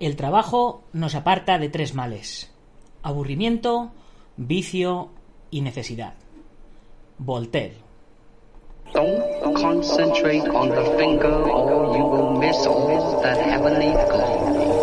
El trabajo nos aparta de tres males. Aburrimiento, vicio y necesidad. Voltaire. Don't concentrate on the finger or you will miss all that heavenly glory.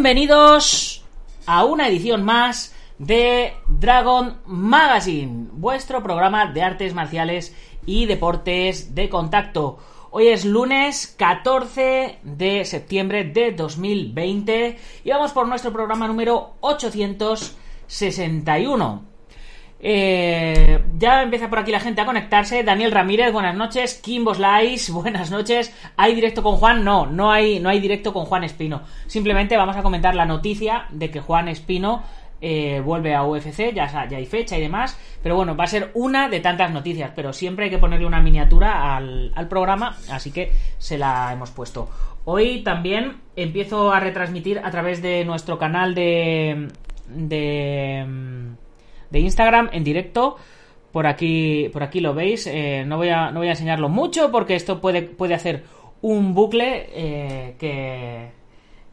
Bienvenidos a una edición más de Dragon Magazine, vuestro programa de artes marciales y deportes de contacto. Hoy es lunes 14 de septiembre de 2020 y vamos por nuestro programa número 861. Eh, ya empieza por aquí la gente a conectarse. Daniel Ramírez, buenas noches. Kimbo Slice, buenas noches. ¿Hay directo con Juan? No, no hay, no hay directo con Juan Espino. Simplemente vamos a comentar la noticia de que Juan Espino eh, vuelve a UFC, ya, hay fecha y demás. Pero bueno, va a ser una de tantas noticias. Pero siempre hay que ponerle una miniatura al, al programa, así que se la hemos puesto. Hoy también empiezo a retransmitir a través de nuestro canal de. de de Instagram en directo. Por aquí, por aquí lo veis. Eh, no, voy a, no voy a enseñarlo mucho porque esto puede, puede hacer un bucle eh, que,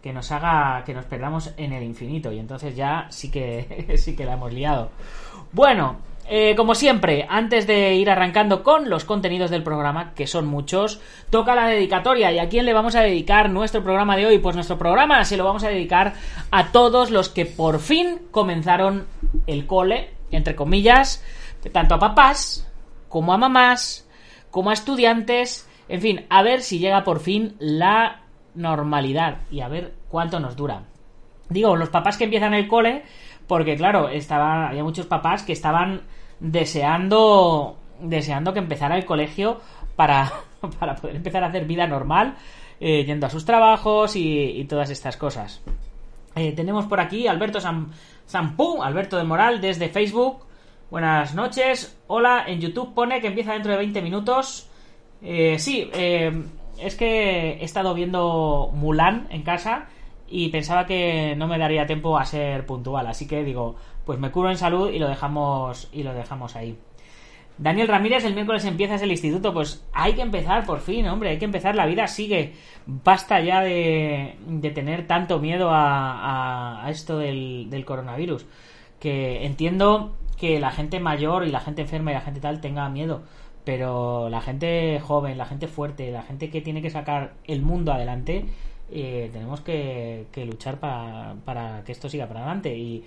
que nos haga que nos perdamos en el infinito. Y entonces ya sí que, sí que la hemos liado. Bueno, eh, como siempre, antes de ir arrancando con los contenidos del programa, que son muchos, toca la dedicatoria. ¿Y a quién le vamos a dedicar nuestro programa de hoy? Pues nuestro programa se lo vamos a dedicar a todos los que por fin comenzaron el cole, entre comillas, tanto a papás como a mamás, como a estudiantes, en fin, a ver si llega por fin la normalidad y a ver cuánto nos dura. Digo, los papás que empiezan el cole, porque claro, estaba, había muchos papás que estaban deseando deseando que empezara el colegio para, para poder empezar a hacer vida normal, eh, yendo a sus trabajos y, todas estas cosas. Eh, tenemos por aquí Alberto Sam, Sampú, Alberto de Moral, desde Facebook. Buenas noches. Hola, en YouTube pone que empieza dentro de 20 minutos. Eh, sí, es que he estado viendo Mulan en casa y pensaba que no me daría tiempo a ser puntual, así que digo, pues me curo en salud y lo dejamos y lo dejamos ahí. Daniel Ramírez, el miércoles empiezas el instituto. Pues hay que empezar por fin, hombre, hay que empezar. La vida sigue. Basta ya de, de tener tanto miedo a, a, esto del, del, coronavirus. Que entiendo que la gente mayor y la gente enferma y la gente tal tenga miedo. Pero la gente joven, la gente fuerte, la gente que tiene que sacar el mundo adelante, eh, tenemos que, que luchar para, para, que esto siga para adelante. Y,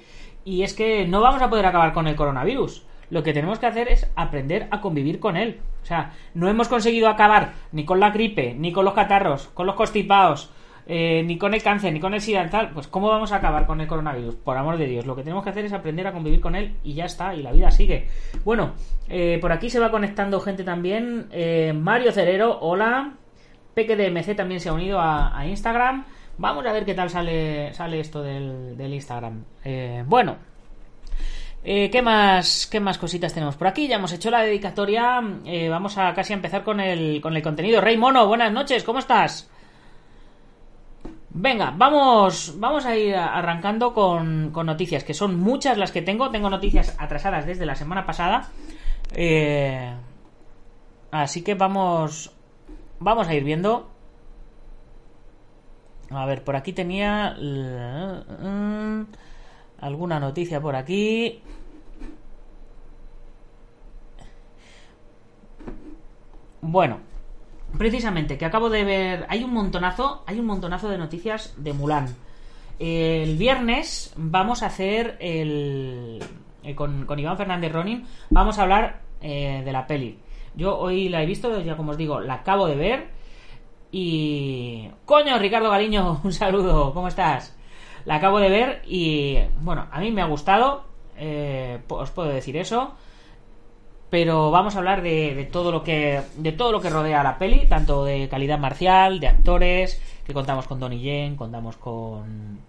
y es que no vamos a poder acabar con el coronavirus lo que tenemos que hacer es aprender a convivir con él. O sea, no hemos conseguido acabar ni con la gripe, ni con los catarros, con los constipados, eh, ni con el cáncer, ni con el SIDA, tal. Pues, ¿cómo vamos a acabar con el coronavirus? Por amor de Dios, lo que tenemos que hacer es aprender a convivir con él y ya está, y la vida sigue. Bueno, eh, por aquí se va conectando gente también. Eh, Mario Cerero, hola. Peque de también se ha unido a, Instagram. Vamos a ver qué tal sale, sale esto del, del Instagram. Eh, bueno, eh, ¿qué, más, ¿Qué más cositas tenemos por aquí? Ya hemos hecho la dedicatoria. Eh, vamos a casi empezar con el, con el contenido. Rey Mono, buenas noches, ¿cómo estás? Venga, vamos, vamos a ir arrancando con, con, noticias, que son muchas las que tengo. Tengo noticias atrasadas desde la semana pasada. Así que vamos, vamos a ir viendo. A ver, por aquí tenía mm, alguna noticia por aquí. Bueno, precisamente, que acabo de ver. Hay un montonazo, hay un montonazo de noticias de Mulan. El viernes vamos a hacer el. Eh, con, con, Iván Fernández Ronin, vamos a hablar eh, de la peli. Yo hoy la he visto, ya como os digo, la acabo de ver. Y. ¡Coño, Ricardo Galiño! Un saludo, ¿cómo estás? La acabo de ver y. Bueno, a mí me ha gustado. Eh, os puedo decir eso. pero vamos a hablar de, todo lo que de todo lo que rodea a la peli, tanto de calidad marcial, de actores, que contamos con Donnie Yen, contamos con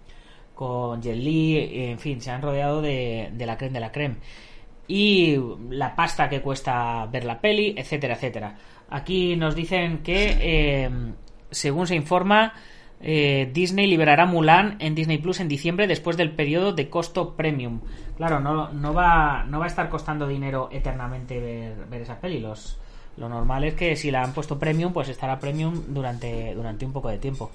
con Jet Li, en fin, se han rodeado de, de la creme de la creme. Y la pasta que cuesta ver la peli, etcétera, etcétera. Aquí nos dicen que, eh, según se informa, eh, Disney liberará Mulan en Disney Plus en diciembre después del periodo de costo premium. Claro, no, no, va, no va a estar costando dinero eternamente ver, ver esa peli. Lo normal es que si la han puesto premium, pues estará premium durante, durante un poco de tiempo.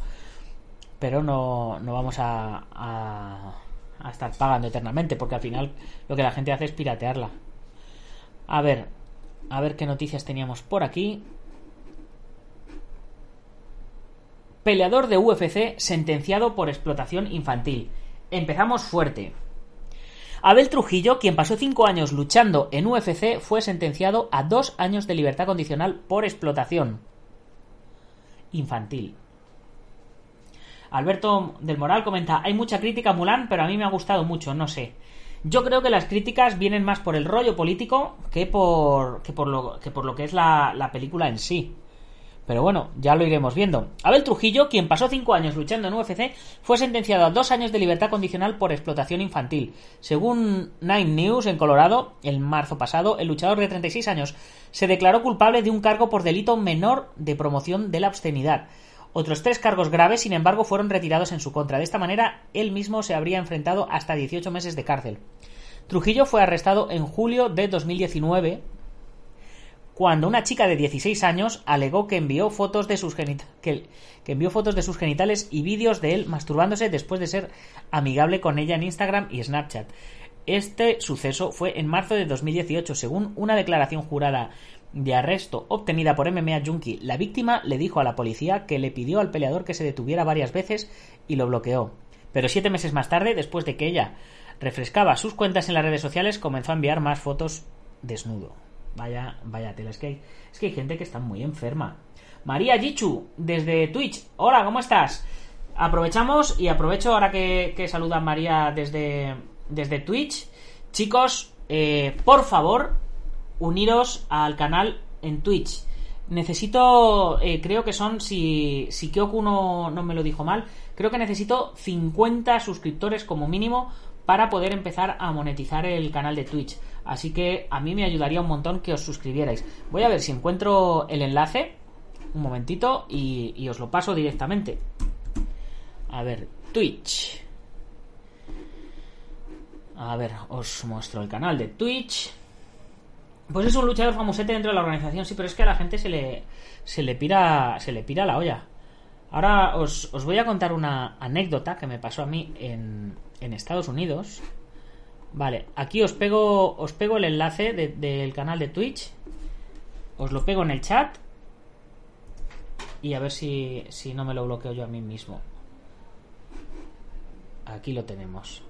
Pero no, no vamos a, a, a estar pagando eternamente, porque al final lo que la gente hace es piratearla. A ver, a ver qué noticias teníamos por aquí. Peleador de UFC sentenciado por explotación infantil. Empezamos fuerte. Abel Trujillo, quien pasó cinco años luchando en UFC, fue sentenciado a dos años de libertad condicional por explotación infantil. Alberto del Moral comenta, hay mucha crítica a Mulan, pero a mí me ha gustado mucho, no sé. Yo creo que las críticas vienen más por el rollo político que por, que por, lo, que por lo que es la, la película en sí. Pero bueno, ya lo iremos viendo. Abel Trujillo, quien pasó cinco años luchando en UFC, fue sentenciado a dos años de libertad condicional por explotación infantil. Según Nine News en Colorado, en marzo pasado, el luchador de 36 años se declaró culpable de un cargo por delito menor de promoción de la obscenidad. Otros tres cargos graves, sin embargo, fueron retirados en su contra. De esta manera, él mismo se habría enfrentado hasta 18 meses de cárcel. Trujillo fue arrestado en julio de 2019 cuando una chica de 16 años alegó que envió fotos de sus, que, envió fotos de sus genitales y vídeos de él masturbándose después de ser amigable con ella en Instagram y Snapchat. Este suceso fue en marzo de 2018, según una declaración jurada de arresto obtenida por MMA Junkie. La víctima le dijo a la policía que le pidió al peleador que se detuviera varias veces y lo bloqueó. Pero siete meses más tarde, después de que ella refrescaba sus cuentas en las redes sociales, comenzó a enviar más fotos desnudo. Vaya, vaya tela, es que, hay, gente que está muy enferma. María Jichu, desde Twitch. Hola, ¿cómo estás? Aprovechamos y aprovecho ahora que, saluda María desde, desde Twitch. Chicos, eh, por favor, uniros al canal en Twitch. Necesito, eh, creo que son, si, si Kyoku no, no me lo dijo mal, creo que necesito 50 suscriptores como mínimo para poder empezar a monetizar el canal de Twitch. Así que a mí me ayudaría un montón que os suscribierais. Voy a ver si encuentro el enlace. Un momentito y, y os lo paso directamente. A ver, Twitch. A ver, os muestro el canal de Twitch. Pues es un luchador famosete dentro de la organización, sí, pero es que a la gente se le, se le pira, se le pira la olla. Ahora os, os voy a contar una anécdota que me pasó a mí en, en Estados Unidos. Vale, aquí os pego, os pego el enlace del de, canal de Twitch. Os lo pego en el chat. Y a ver si, si no me lo bloqueo yo a mí mismo. Aquí lo tenemos.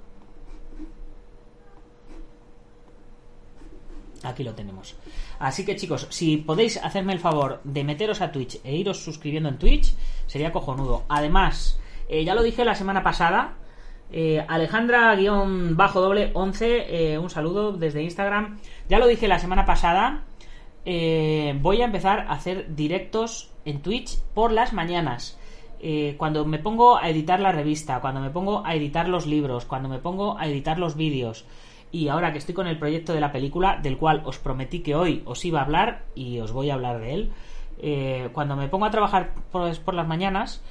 Aquí lo tenemos. Así que chicos, si podéis hacerme el favor de meteros a Twitch e iros suscribiendo en Twitch, sería cojonudo. Además, eh, ya lo dije la semana pasada, eh, Alejandra-doble 11, eh, un saludo desde Instagram. Ya lo dije la semana pasada, eh, voy a empezar a hacer directos en Twitch por las mañanas. Eh, cuando me pongo a editar la revista, cuando me pongo a editar los libros, cuando me pongo a editar los vídeos y ahora que estoy con el proyecto de la película, del cual os prometí que hoy os iba a hablar y os voy a hablar de él, eh, cuando me pongo a trabajar por, las mañanas,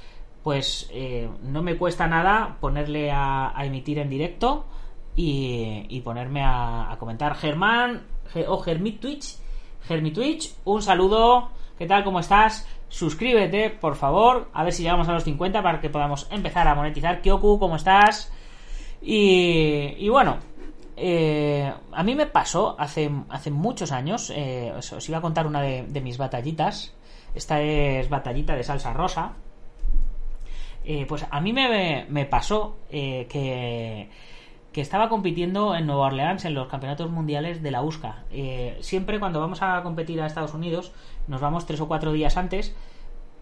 pues eh, no me cuesta nada ponerle a, emitir en directo y, y ponerme a, a, comentar. Germán o Germit Twitch, Germit Twitch, un saludo, ¿qué tal? ¿Cómo estás? Suscríbete, por favor, a ver si llegamos a los 50 para que podamos empezar a monetizar. Kyoku, ¿cómo estás? Y, y bueno, eh, a mí me pasó hace, hace muchos años, eh, os, iba a contar una de, mis batallitas. Esta es batallita de salsa rosa. Eh, pues a mí me, me pasó que, que, estaba compitiendo en Nueva Orleans en los campeonatos mundiales de la USCA. Siempre cuando vamos a competir a Estados Unidos nos vamos tres o cuatro días antes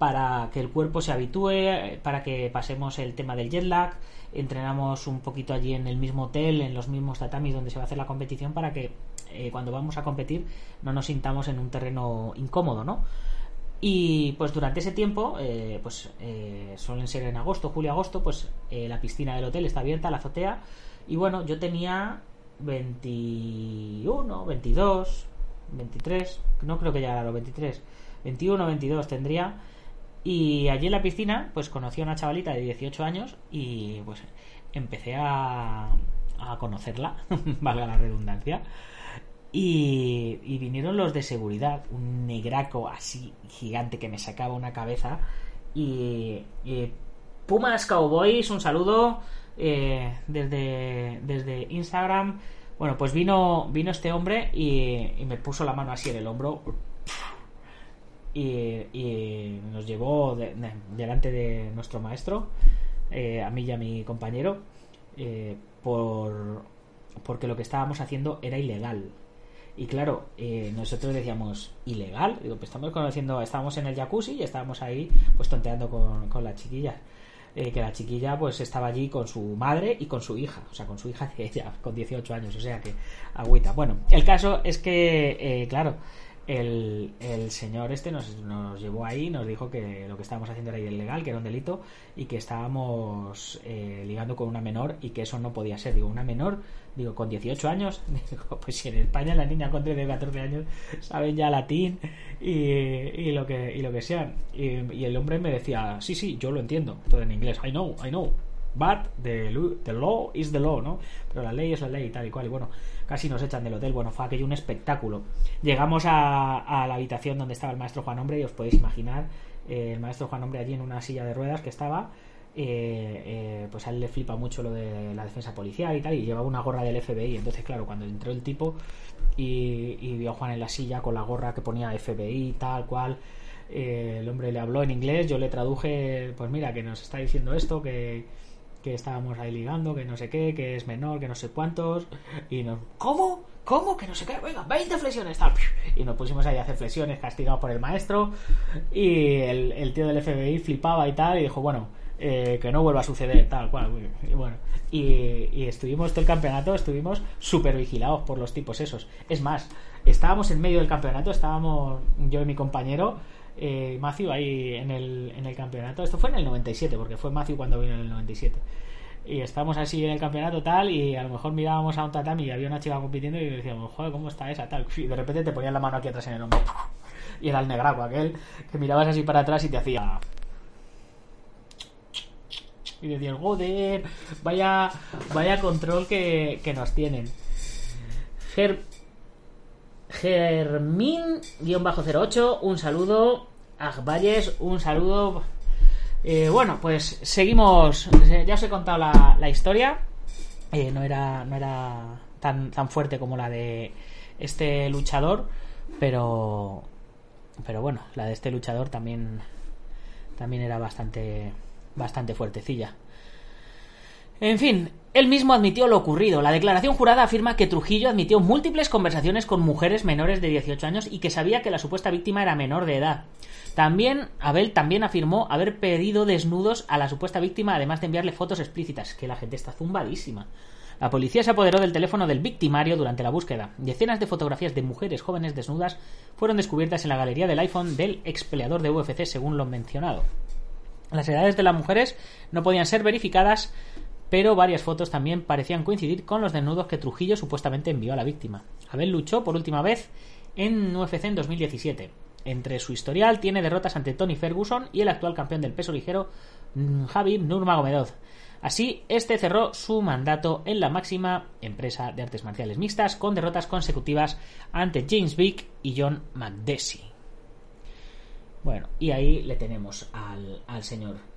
para que el cuerpo se habitúe, para que pasemos el tema del jet lag, entrenamos un poquito allí en el mismo hotel, en los mismos tatamis donde se va a hacer la competición para que eh, cuando vamos a competir no nos sintamos en un terreno incómodo, ¿no? Y pues durante ese tiempo, eh, pues eh, suelen ser en agosto, julio, agosto, pues eh, la piscina del hotel está abierta, la azotea. Y bueno, yo tenía 21, 22, 23, no creo que llegara a los 23, 21, 22 tendría. Y allí en la piscina, pues conocí a una chavalita de 18 años y pues empecé a, a conocerla, valga la redundancia. Y, y vinieron los de seguridad, un negraco así gigante que me sacaba una cabeza. Y, Pumas Cowboys, un saludo eh, desde, desde Instagram. Bueno, pues vino, vino este hombre y, y me puso la mano así en el hombro. Y, y nos llevó de- de- delante de nuestro maestro, eh, a mí y a mi compañero, eh, por, porque lo que estábamos haciendo era ilegal. Y claro, eh, nosotros decíamos, ¿ilegal? Digo, pues estamos conociendo, estábamos en el jacuzzi y estábamos ahí pues tonteando con, con la chiquilla. Eh, que la chiquilla pues estaba allí con su madre y con su hija, o sea, con su hija de ella, con 18 años, o sea que agüita. Bueno, el caso es que, eh, claro, el, el señor este nos, nos llevó ahí, nos dijo que lo que estábamos haciendo era ilegal, que era un delito y que estábamos eh, ligando con una menor y que eso no podía ser. Digo, una menor, digo, con 18 años, pues si en España la niña con 13 14 años saben ya latín y, y lo que y lo que sea. Y, y el hombre me decía, sí, sí, yo lo entiendo, todo en inglés, I know, I know. But the, the law is the law, ¿no? Pero la ley es la ley y tal y cual. Y bueno, casi nos echan del hotel. Bueno, fue aquello un espectáculo. Llegamos a, a la habitación donde estaba el maestro Juan Hombre y os podéis imaginar eh, el maestro Juan Hombre allí en una silla de ruedas que estaba. eh, eh, pues a él le flipa mucho lo de la defensa policial y tal. Y llevaba una gorra del FBI. Entonces, claro, cuando entró el tipo y, y vio a Juan en la silla con la gorra que ponía FBI, tal cual. eh, el hombre le habló en inglés, yo le traduje, pues mira, que nos está diciendo esto, que, que estábamos ahí ligando, que no sé qué, que es menor, que no sé cuántos, y nos, ¿cómo? ¿Cómo? Que no sé qué, venga, 20 flexiones, y nos pusimos ahí a hacer flexiones castigados por el maestro, y el, el tío del FBI flipaba y tal, y dijo, bueno, eh, que no vuelva a suceder, tal cual, y bueno, y, y estuvimos todo el campeonato, estuvimos súper vigilados por los tipos esos, es más, estábamos en medio del campeonato, estábamos yo y mi compañero, eh, Matthew ahí en el, en el campeonato. Esto fue en el 97, porque fue Matthew cuando vino en el 97. Y estábamos así en el campeonato tal, y a lo mejor mirábamos a un tatami y había una chica compitiendo y decíamos, joder, ¿cómo está esa? Tal. Y de repente te ponían la mano aquí atrás en el hombro. Y era el negraco aquel que mirabas así para atrás y te hacía... Y decías, joder, vaya, vaya control que, que nos tienen. Ger, Germín-08, un saludo. Agvalles, un saludo. Eh, bueno, pues seguimos. Ya os he contado la, la historia. Eh, no era, no era tan, tan fuerte como la de este luchador, pero. Pero bueno, la de este luchador también. También era bastante. Bastante fuertecilla. En fin, él mismo admitió lo ocurrido. La declaración jurada afirma que Trujillo admitió múltiples conversaciones con mujeres menores de 18 años y que sabía que la supuesta víctima era menor de edad. También, Abel también afirmó haber pedido desnudos a la supuesta víctima, además de enviarle fotos explícitas, que la gente está zumbadísima. La policía se apoderó del teléfono del victimario durante la búsqueda. Decenas de fotografías de mujeres jóvenes desnudas fueron descubiertas en la galería del iPhone del ex peleador de UFC, según lo mencionado. Las edades de las mujeres no podían ser verificadas, pero varias fotos también parecían coincidir con los desnudos que Trujillo supuestamente envió a la víctima. Abel luchó por última vez en UFC en 2017. Entre su historial tiene derrotas ante Tony Ferguson y el actual campeón del peso ligero Javi Nurmagomedov. Así, este cerró su mandato en la máxima empresa de artes marciales mixtas con derrotas consecutivas ante James Vick y John McDessie. Bueno, y ahí le tenemos al, al señor.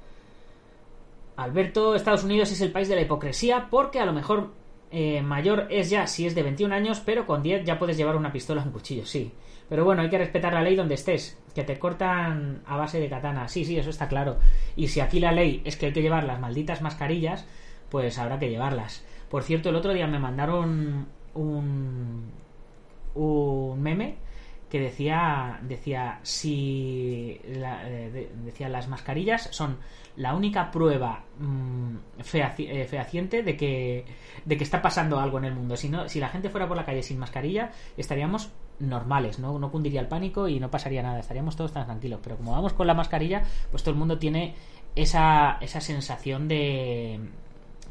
Alberto, Estados Unidos es el país de la hipocresía porque a lo mejor eh, mayor es ya si es de 21 años, pero con 10 ya puedes llevar una pistola o un cuchillo, sí. Pero bueno, hay que respetar la ley donde estés. Que te cortan a base de katana. Sí, sí, eso está claro. Y si aquí la ley es que hay que llevar las malditas mascarillas, pues habrá que llevarlas. Por cierto, el otro día me mandaron un, un meme que decía decía si la- eh, de- decía las mascarillas son la única prueba mm, eh, fehaciente de que de que está pasando algo en el mundo. Si no si la gente fuera por la calle sin mascarilla estaríamos normales no no cundiría el pánico y no pasaría nada estaríamos todos tan tranquilos. Pero como vamos con la mascarilla pues todo el mundo tiene esa esa sensación de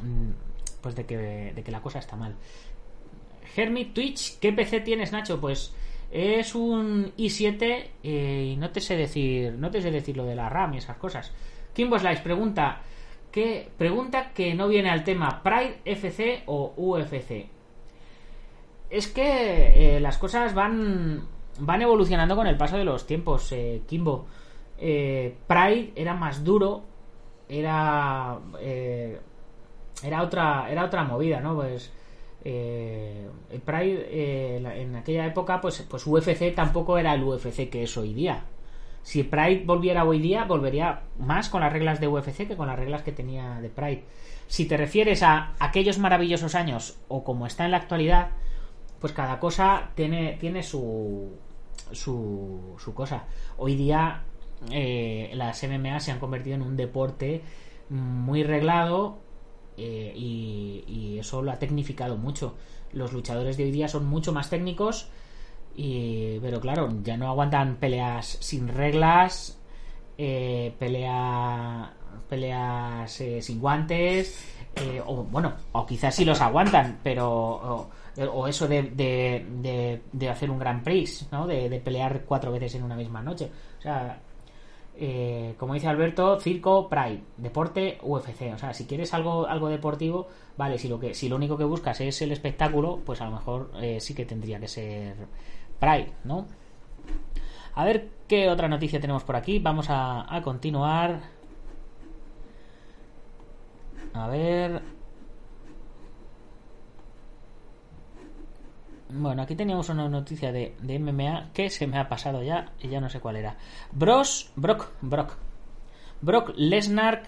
mm, pues de que de que la cosa está mal. Hermit Twitch, ¿qué PC tienes, Nacho? Pues es un i7 eh, y no te sé decir, no te sé decir lo de la RAM y esas cosas. Kimbo Slice pregunta que pregunta que no viene al tema Pride FC o UFC. Es que eh, las cosas van van evolucionando con el paso de los tiempos, eh, Kimbo. Pride era más duro, era era otra era otra movida, ¿no? Pues eh, el Pride eh, en aquella época pues pues UFC tampoco era el UFC que es hoy día. Si Pride volviera hoy día volvería más con las reglas de UFC que con las reglas que tenía de Pride. Si te refieres a aquellos maravillosos años o como está en la actualidad pues cada cosa tiene tiene su su, su cosa. Hoy día eh, las MMA se han convertido en un deporte muy reglado eh, y, eso lo ha tecnificado mucho. Los luchadores de hoy día son mucho más técnicos, y, pero claro, ya no aguantan peleas sin reglas, eh, pelea, peleas eh, sin guantes, eh, o bueno, o quizás sí los aguantan, pero o, eso de, de, de, de hacer un Grand Prix, ¿no? De, de pelear cuatro veces en una misma noche. O sea, eh, como dice Alberto, circo, Pride, deporte, UFC. O sea, si quieres algo, algo deportivo, vale, si lo que, si lo único que buscas es el espectáculo, pues a lo mejor eh, sí que tendría que ser Pride, ¿no? A ver qué otra noticia tenemos por aquí. Vamos a, a continuar. A ver. Bueno, aquí teníamos una noticia de, de MMA que se me ha pasado ya y ya no sé cuál era. Bros, Brock, Brock. Brock Lesnar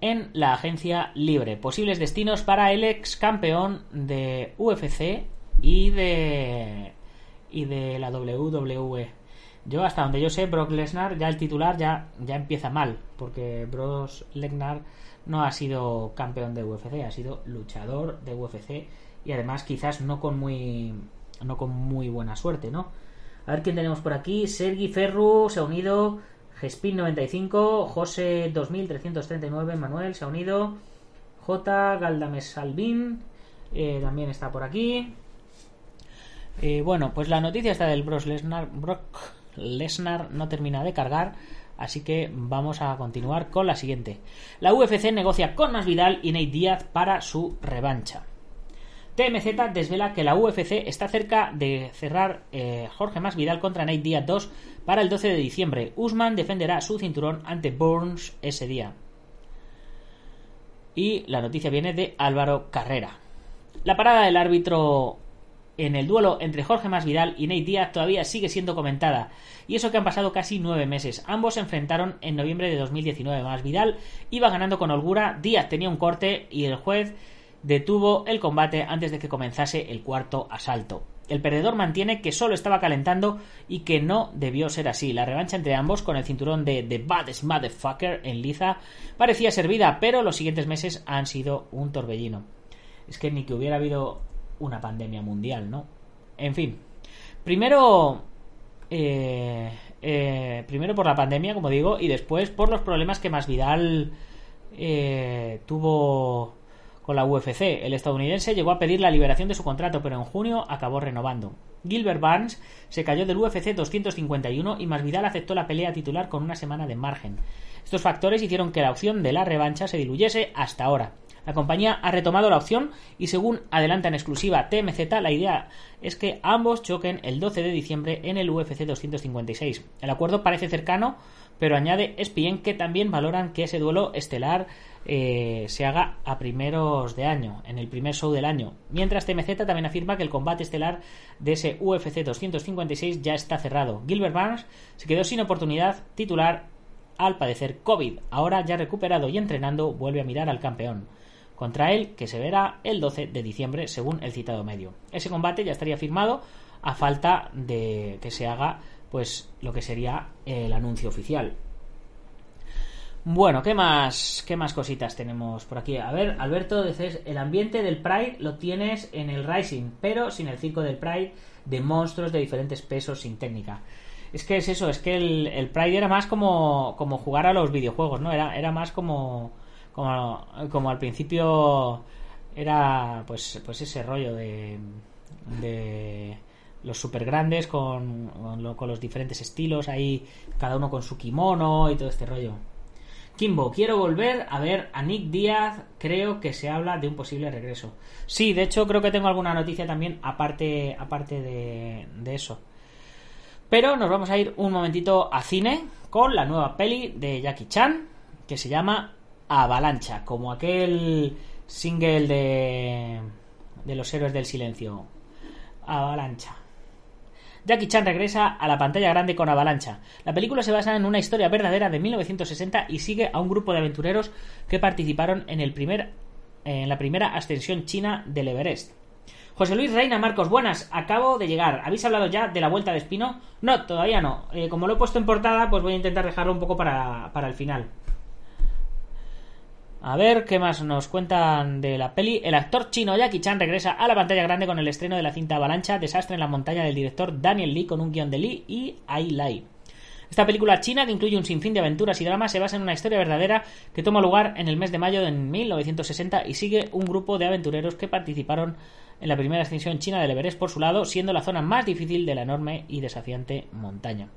en la agencia libre. Posibles destinos para el ex campeón de UFC y de y de la WWE. Yo hasta donde yo sé, Brock Lesnar ya el titular ya ya empieza mal, porque Brock Lesnar no ha sido campeón de UFC, ha sido luchador de UFC y además quizás no con muy no con muy buena suerte, ¿no? A ver quién tenemos por aquí. Sergi Ferru se ha unido. Gespin 95, José 2339, Manuel se ha unido. J. Galdames Salvin eh, también está por aquí. Eh, bueno, pues la noticia está del Brock Lesnar, Brock Lesnar no termina de cargar. Así que vamos a continuar con la siguiente. La UFC negocia con Masvidal y Nate Díaz para su revancha. TMZ desvela que la UFC está cerca de cerrar eh, Jorge Masvidal contra Nate Diaz 2 para el 12 de diciembre. Usman defenderá su cinturón ante Burns ese día. Y la noticia viene de Álvaro Carrera. La parada del árbitro en el duelo entre Jorge Masvidal y Nate Diaz todavía sigue siendo comentada, y eso que han pasado casi nueve meses. Ambos se enfrentaron en noviembre de 2019. Masvidal iba ganando con holgura, Díaz tenía un corte y el juez detuvo el combate antes de que comenzase el cuarto asalto. El perdedor mantiene que solo estaba calentando y que no debió ser así. La revancha entre ambos con el cinturón de The Baddest Motherfucker en liza parecía servida, pero los siguientes meses han sido un torbellino. Es que ni que hubiera habido una pandemia mundial, ¿no? En fin. Primero. eh, eh, primero por la pandemia, como digo, y después por los problemas que Masvidal eh, tuvo con la UFC. El estadounidense llegó a pedir la liberación de su contrato, pero en junio acabó renovando. Gilbert Barnes se cayó del UFC 251 y Masvidal aceptó la pelea titular con una semana de margen. Estos factores hicieron que la opción de la revancha se diluyese hasta ahora. La compañía ha retomado la opción y según adelanta en exclusiva TMZ, la idea es que ambos choquen el 12 de diciembre en el UFC 256. El acuerdo parece cercano, pero añade ESPN que también valoran que ese duelo estelar eh, se haga a primeros de año, en el primer show del año. Mientras TMZ también afirma que el combate estelar de ese UFC 256 ya está cerrado. Gilbert Barnes se quedó sin oportunidad titular al padecer COVID. Ahora ya recuperado y entrenando, vuelve a mirar al campeón contra él, que se verá el 12 de diciembre, según el citado medio. Ese combate ya estaría firmado a falta de que se haga pues lo que sería el anuncio oficial. Bueno, ¿qué más, qué más cositas tenemos por aquí? A ver, Alberto, dices, el ambiente del Pride lo tienes en el Rising, pero sin el circo del Pride de monstruos de diferentes pesos sin técnica. Es que es eso, es que el, el Pride era más como, como jugar a los videojuegos, ¿no? Era, era más como, como, como al principio era pues, pues ese rollo de, de los super grandes con, con, los diferentes estilos, ahí cada uno con su kimono y todo este rollo. Kimbo, quiero volver a ver a Nick Díaz. Creo que se habla de un posible regreso. Sí, de hecho creo que tengo alguna noticia también aparte, aparte de, de eso. Pero nos vamos a ir un momentito a cine con la nueva peli de Jackie Chan que se llama Avalancha, como aquel single de, de los héroes del silencio. Avalancha. Jackie Chan regresa a la pantalla grande con Avalancha. La película se basa en una historia verdadera de 1960 y sigue a un grupo de aventureros que participaron en, el primer, en la primera ascensión china del Everest. José Luis Reina Marcos, buenas, acabo de llegar. ¿Habéis hablado ya de la vuelta de Espino? No, todavía no. Eh, como lo he puesto en portada, pues voy a intentar dejarlo un poco para, para el final. A ver qué más nos cuentan de la peli. El actor chino Jackie Chan regresa a la pantalla grande con el estreno de la cinta Avalancha, Desastre en la montaña del director Daniel Lee con un guion de Lee y Ai Lai. Esta película china, que incluye un sinfín de aventuras y dramas, se basa en una historia verdadera que toma lugar en el mes de mayo de 1960 y sigue un grupo de aventureros que participaron en la primera ascensión china del Everest por su lado, siendo la zona más difícil de la enorme y desafiante montaña.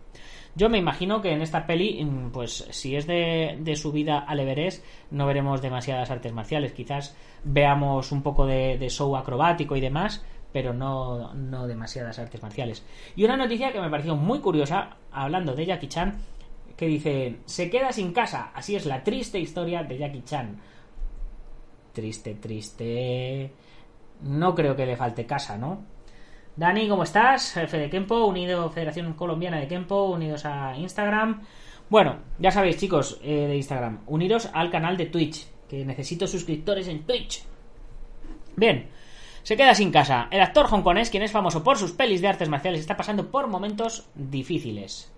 Yo me imagino que en esta peli, mm, pues si es de, de subida al Everest, no veremos demasiadas artes marciales. Quizás veamos un poco de, show acrobático y demás, pero no, no demasiadas artes marciales. Y una noticia que me pareció muy curiosa, hablando de Jackie Chan, que dice, se queda sin casa. Así es la triste historia de Jackie Chan. Triste, triste. No creo que le falte casa, ¿no? Dani, ¿cómo estás? Jefe de Kempo, unido Federación Colombiana de Kempo, unidos a Instagram. Bueno, ya sabéis, chicos, eh, de Instagram, uniros al canal de Twitch, que necesito suscriptores en Twitch. Bien, se queda sin casa. El actor hongkonés, quien es famoso por sus pelis de artes marciales, está pasando por momentos difíciles.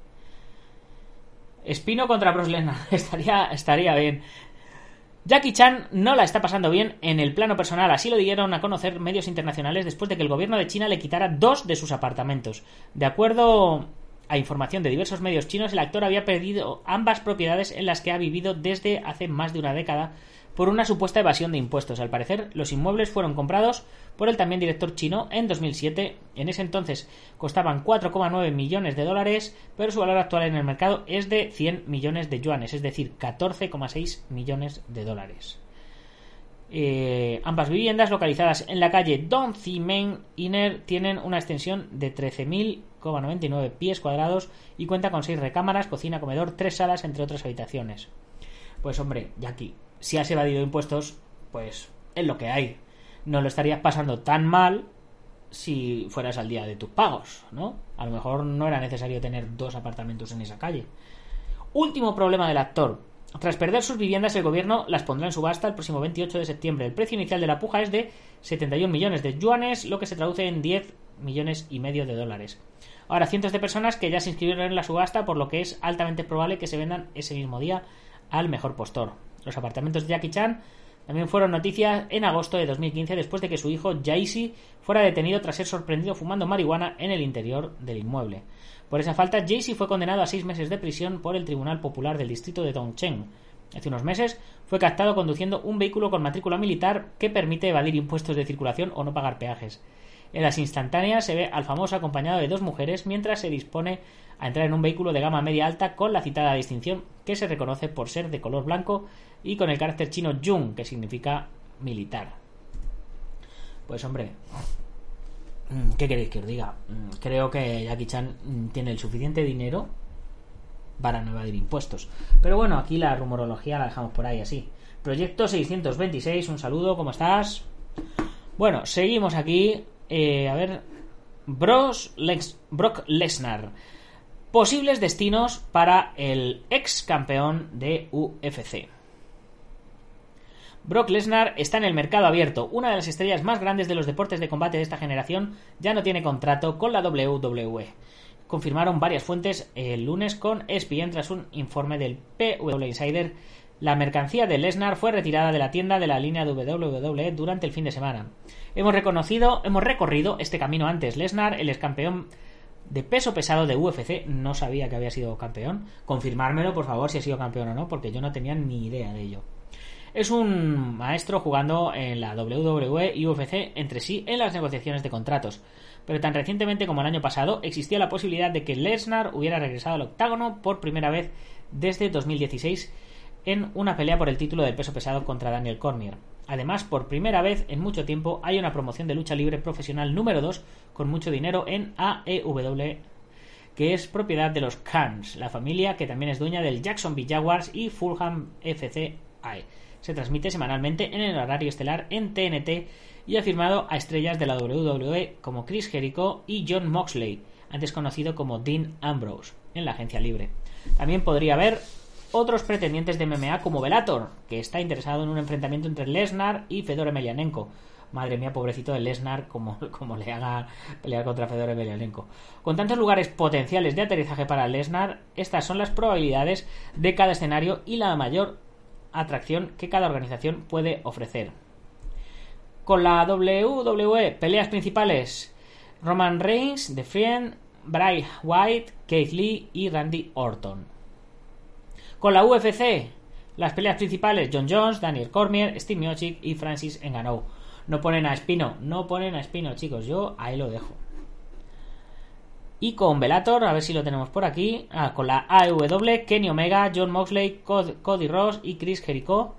Espino contra Bruce Lesnar. estaría, estaría bien. Jackie Chan no la está pasando bien en el plano personal, así lo dieron a conocer medios internacionales después de que el gobierno de China le quitara dos de sus apartamentos. De acuerdo a información de diversos medios chinos, el actor había perdido ambas propiedades en las que ha vivido desde hace más de una década por una supuesta evasión de impuestos. Al parecer, los inmuebles fueron comprados por el también director chino en 2007. En ese entonces costaban 4,9 millones de dólares, pero su valor actual en el mercado es de 100 millones de yuanes, es decir, 14,6 millones de dólares. Eh, ambas viviendas localizadas en la calle Don Cimen Inner tienen una extensión de 13.099 pies cuadrados y cuenta con 6 recámaras, cocina, comedor, 3 salas, entre otras habitaciones. Pues hombre, aquí si has evadido impuestos, pues es lo que hay. No lo estarías pasando tan mal si fueras al día de tus pagos, ¿no? A lo mejor no era necesario tener dos apartamentos en esa calle. Último problema del actor. Tras perder sus viviendas, el gobierno las pondrá en subasta el próximo 28 de septiembre. El precio inicial de la puja es de 71 millones de yuanes, lo que se traduce en 10 millones y medio de dólares. Ahora, cientos de personas que ya se inscribieron en la subasta, por lo que es altamente probable que se vendan ese mismo día al mejor postor. Los apartamentos de Jackie Chan también fueron noticias en agosto de 2015 después de que su hijo Jaycee fuera detenido tras ser sorprendido fumando marihuana en el interior del inmueble. Por esa falta, Jaycee fue condenado a seis meses de prisión por el Tribunal Popular del Distrito de Dongcheng. Hace unos meses fue captado conduciendo un vehículo con matrícula militar que permite evadir impuestos de circulación o no pagar peajes. En las instantáneas se ve al famoso acompañado de dos mujeres mientras se dispone a entrar en un vehículo de gama media alta con la citada distinción que se reconoce por ser de color blanco y con el carácter chino Jung, que significa militar. Pues hombre, mm, ¿qué queréis que os diga? Mm, creo que Jackie Chan mm, tiene el suficiente dinero para no evadir impuestos. Pero bueno, aquí la rumorología la dejamos por ahí así. Proyecto 626, un saludo, ¿cómo estás? Bueno, seguimos aquí. Eh, a ver, Brock Lesnar. Posibles destinos para el ex campeón de UFC. Brock Lesnar está en el mercado abierto. Una de las estrellas más grandes de los deportes de combate de esta generación ya no tiene contrato con la WWE. Confirmaron varias fuentes el lunes con ESPN tras un informe del PW Insider. La mercancía de Lesnar fue retirada de la tienda de la línea WWE durante el fin de semana. Hemos reconocido, hemos recorrido este camino antes. Lesnar, el ex campeón de peso pesado de UFC, no sabía que había sido campeón. Confirmármelo, por favor, si ha sido campeón o no, porque yo no tenía ni idea de ello. Es un maestro jugando en la WWE y UFC entre sí en las negociaciones de contratos. Pero tan recientemente como el año pasado existía la posibilidad de que Lesnar hubiera regresado al octágono por primera vez desde 2016 en una pelea por el título del peso pesado contra Daniel Cormier. Además, por primera vez en mucho tiempo hay una promoción de lucha libre profesional número 2 con mucho dinero en AEW, que es propiedad de los Khans, la familia que también es dueña del Jacksonville Jaguars y Fulham FC se transmite semanalmente en el horario estelar en TNT y ha firmado a estrellas de la WWE como Chris Jericho y John Moxley, antes conocido como Dean Ambrose, en la agencia libre. También podría haber otros pretendientes de MMA como Velator, que está interesado en un enfrentamiento entre Lesnar y Fedor Emelianenko. Madre mía, pobrecito de Lesnar, como, como le haga pelear contra Fedor Emelianenko. Con tantos lugares potenciales de aterrizaje para Lesnar, estas son las probabilidades de cada escenario y la mayor atracción que cada organización puede ofrecer. Con la WWE, peleas principales: Roman Reigns, The Fiend, Bray White, Keith Lee y Randy Orton. Con la UFC, las peleas principales: John Jones, Daniel Cormier, Steve Miocic y Francis Ngannou. No ponen a Espino, no ponen a Espino, chicos. Yo ahí lo dejo. Y con Velator, a ver si lo tenemos por aquí. Ah, con la AEW, Kenny Omega, John Moxley, Cody Ross y Chris Jericho.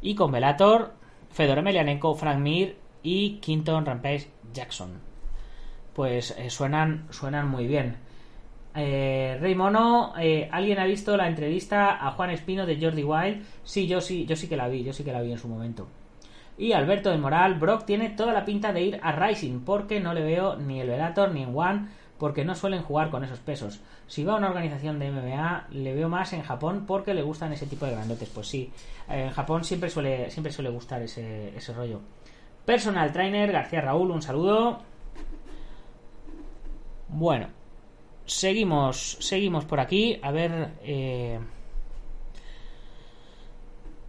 Y con Velator, Fedor Emelianenko, Frank Mir y Quinton Rampage Jackson. Pues eh, suenan, suenan muy bien. Eh, Rey Mono, eh, ¿alguien ha visto la entrevista a Juan Espino de Jordi Wild? Sí, yo sí, yo sí que la vi, yo sí que la vi en su momento. Y Alberto de Moral, Brock tiene toda la pinta de ir a Rising porque no le veo ni el Velator ni en One porque no suelen jugar con esos pesos. Si va a una organización de MMA, le veo más en Japón porque le gustan ese tipo de grandotes. Pues sí, en Japón siempre suele, siempre suele gustar ese, ese rollo. Personal Trainer, García Raúl, un saludo. Bueno, seguimos, seguimos por aquí. A ver. Eh...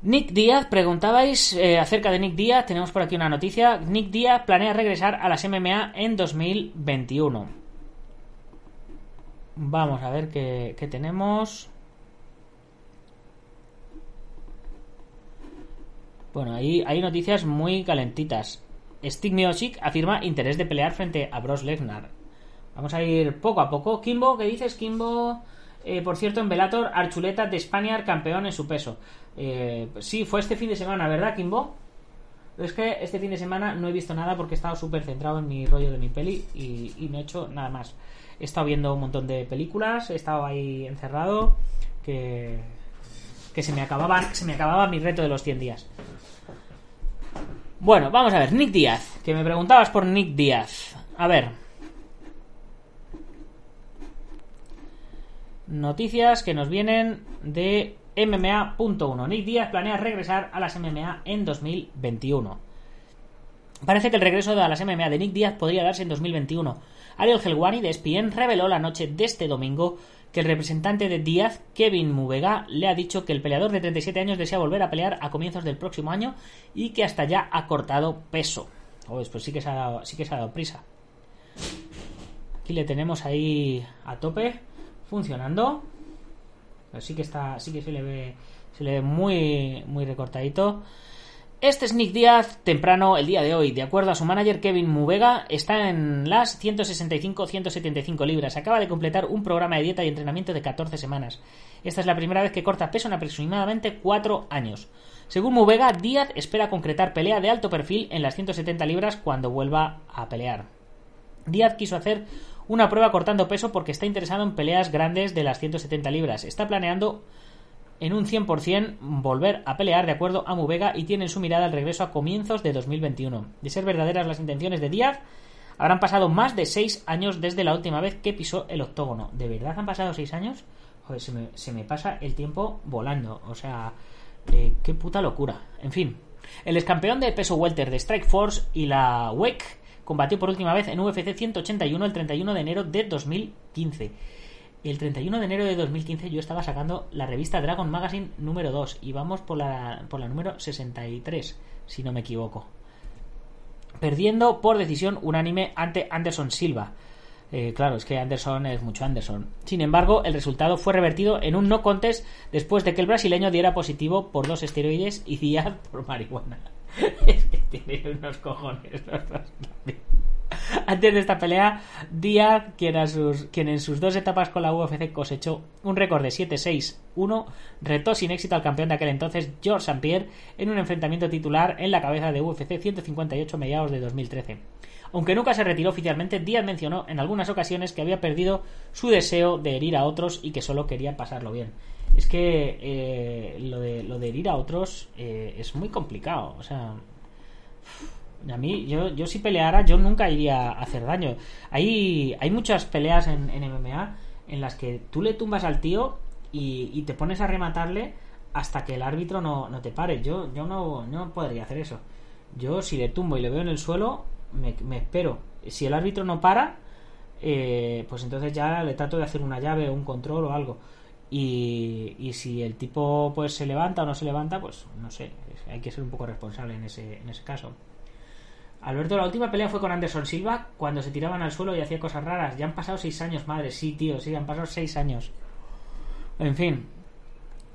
Nick Díaz, preguntabais eh, acerca de Nick Díaz. Tenemos por aquí una noticia. Nick Díaz planea regresar a las MMA en 2021. Vamos a ver qué, tenemos. Bueno, ahí hay noticias muy calentitas. Stig Miocic afirma interés de pelear frente a Bros Lesnar. Vamos a ir poco a poco. Kimbo, ¿qué dices, Kimbo? Eh, por cierto, en Velator, Archuleta de España, campeón en su peso. Eh, sí, fue este fin de semana, ¿verdad, Kimbo? Es que este fin de semana no he visto nada porque he estado súper centrado en mi rollo de mi peli y, y no he hecho nada más he estado viendo un montón de películas, he estado ahí encerrado, que, que se me acababa, se me acababa mi reto de los 100 días. Bueno, vamos a ver, Nick Díaz, que me preguntabas por Nick Díaz. A ver. Noticias que nos vienen de MMA.1. Nick Díaz planea regresar a las MMA en 2021. Parece que el regreso a las MMA de Nick Díaz podría darse en 2021 Ariel Helwani de ESPN reveló la noche de este domingo que el representante de Díaz, Kevin Mubega, le ha dicho que el peleador de 37 años desea volver a pelear a comienzos del próximo año y que hasta ya ha cortado peso. pues sí que se ha dado, sí que se ha dado prisa. Aquí le tenemos ahí a tope, funcionando. sí que está, sí que se le ve, se le ve muy, muy recortadito. Este es Nick Díaz temprano el día de hoy. De acuerdo a su manager Kevin Mubega, está en las 165-175 libras. Acaba de completar un programa de dieta y entrenamiento de 14 semanas. Esta es la primera vez que corta peso en aproximadamente 4 años. Según Mubega, Díaz espera concretar pelea de alto perfil en las 170 libras cuando vuelva a pelear. Díaz quiso hacer una prueba cortando peso porque está interesado en peleas grandes de las 170 libras. Está planeando en un 100% volver a pelear de acuerdo a Mubega y tienen su mirada al regreso a comienzos de 2021. De ser verdaderas las intenciones de Díaz, habrán pasado más de 6 años desde la última vez que pisó el octógono. ¿De verdad han pasado 6 años? Joder, se me, pasa el tiempo volando. O sea, Eh, qué puta locura. En fin. El excampeón de peso welter de Strike Force y la WEC combatió por última vez en UFC 181 el 31 de enero de 2015. El 31 de enero de 2015 yo estaba sacando la revista Dragon Magazine número 2 y vamos por la, por la número 63, si no me equivoco. Perdiendo por decisión unánime ante Anderson Silva. Eh, claro, es que Anderson es mucho Anderson. Sin embargo, el resultado fue revertido en un no contest después de que el brasileño diera positivo por dos esteroides y Díaz por marihuana. es que tiene unos cojones los dos. Antes de esta pelea, Díaz, quien, en sus dos etapas con la UFC cosechó un récord de 7-6-1, retó sin éxito al campeón de aquel entonces, George St. Pierre, en un enfrentamiento titular en la cabeza de UFC 158 mediados de 2013. Aunque nunca se retiró oficialmente, Díaz mencionó en algunas ocasiones que había perdido su deseo de herir a otros y que solo quería pasarlo bien. Es que eh, lo, de, lo de herir a otros eh, es muy complicado. O sea, a mí, yo, yo si peleara, yo nunca iría a hacer daño. Hay, hay muchas peleas en, MMA en las que tú le tumbas al tío y, te pones a rematarle hasta que el árbitro no, no te pare. Yo, yo no, no podría hacer eso. Yo si le tumbo y le veo en el suelo, me, me espero. Si el árbitro no para, eh, pues entonces ya le trato de hacer una llave o un control o algo. Y, y, si el tipo pues se levanta o no se levanta, pues no sé, hay que ser un poco responsable en ese, en ese caso. Alberto, la última pelea fue con Anderson Silva cuando se tiraban al suelo y hacía cosas raras. Ya han pasado seis años, madre. Sí, tío, sí, han pasado seis años. En fin.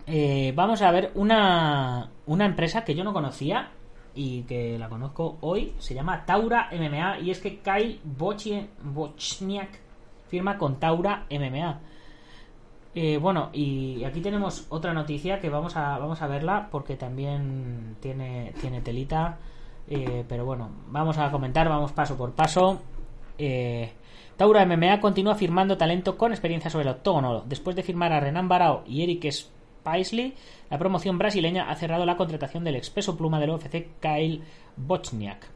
Eh, vamos a ver una, una empresa que yo no conocía y que la conozco hoy. Se llama Taura MMA y es que Kyle Bochniak firma con Taura MMA. Eh, bueno, y aquí tenemos otra noticia que vamos a, vamos a verla porque también tiene, tiene telita. Eh, pero bueno, vamos a comentar, vamos paso por paso. Eh, Taura MMA continúa firmando talento con experiencia sobre el octógono. Después de firmar a Renan Barao y Eric Spaisley, la promoción brasileña ha cerrado la contratación del expreso pluma del UFC Kyle Bochniak.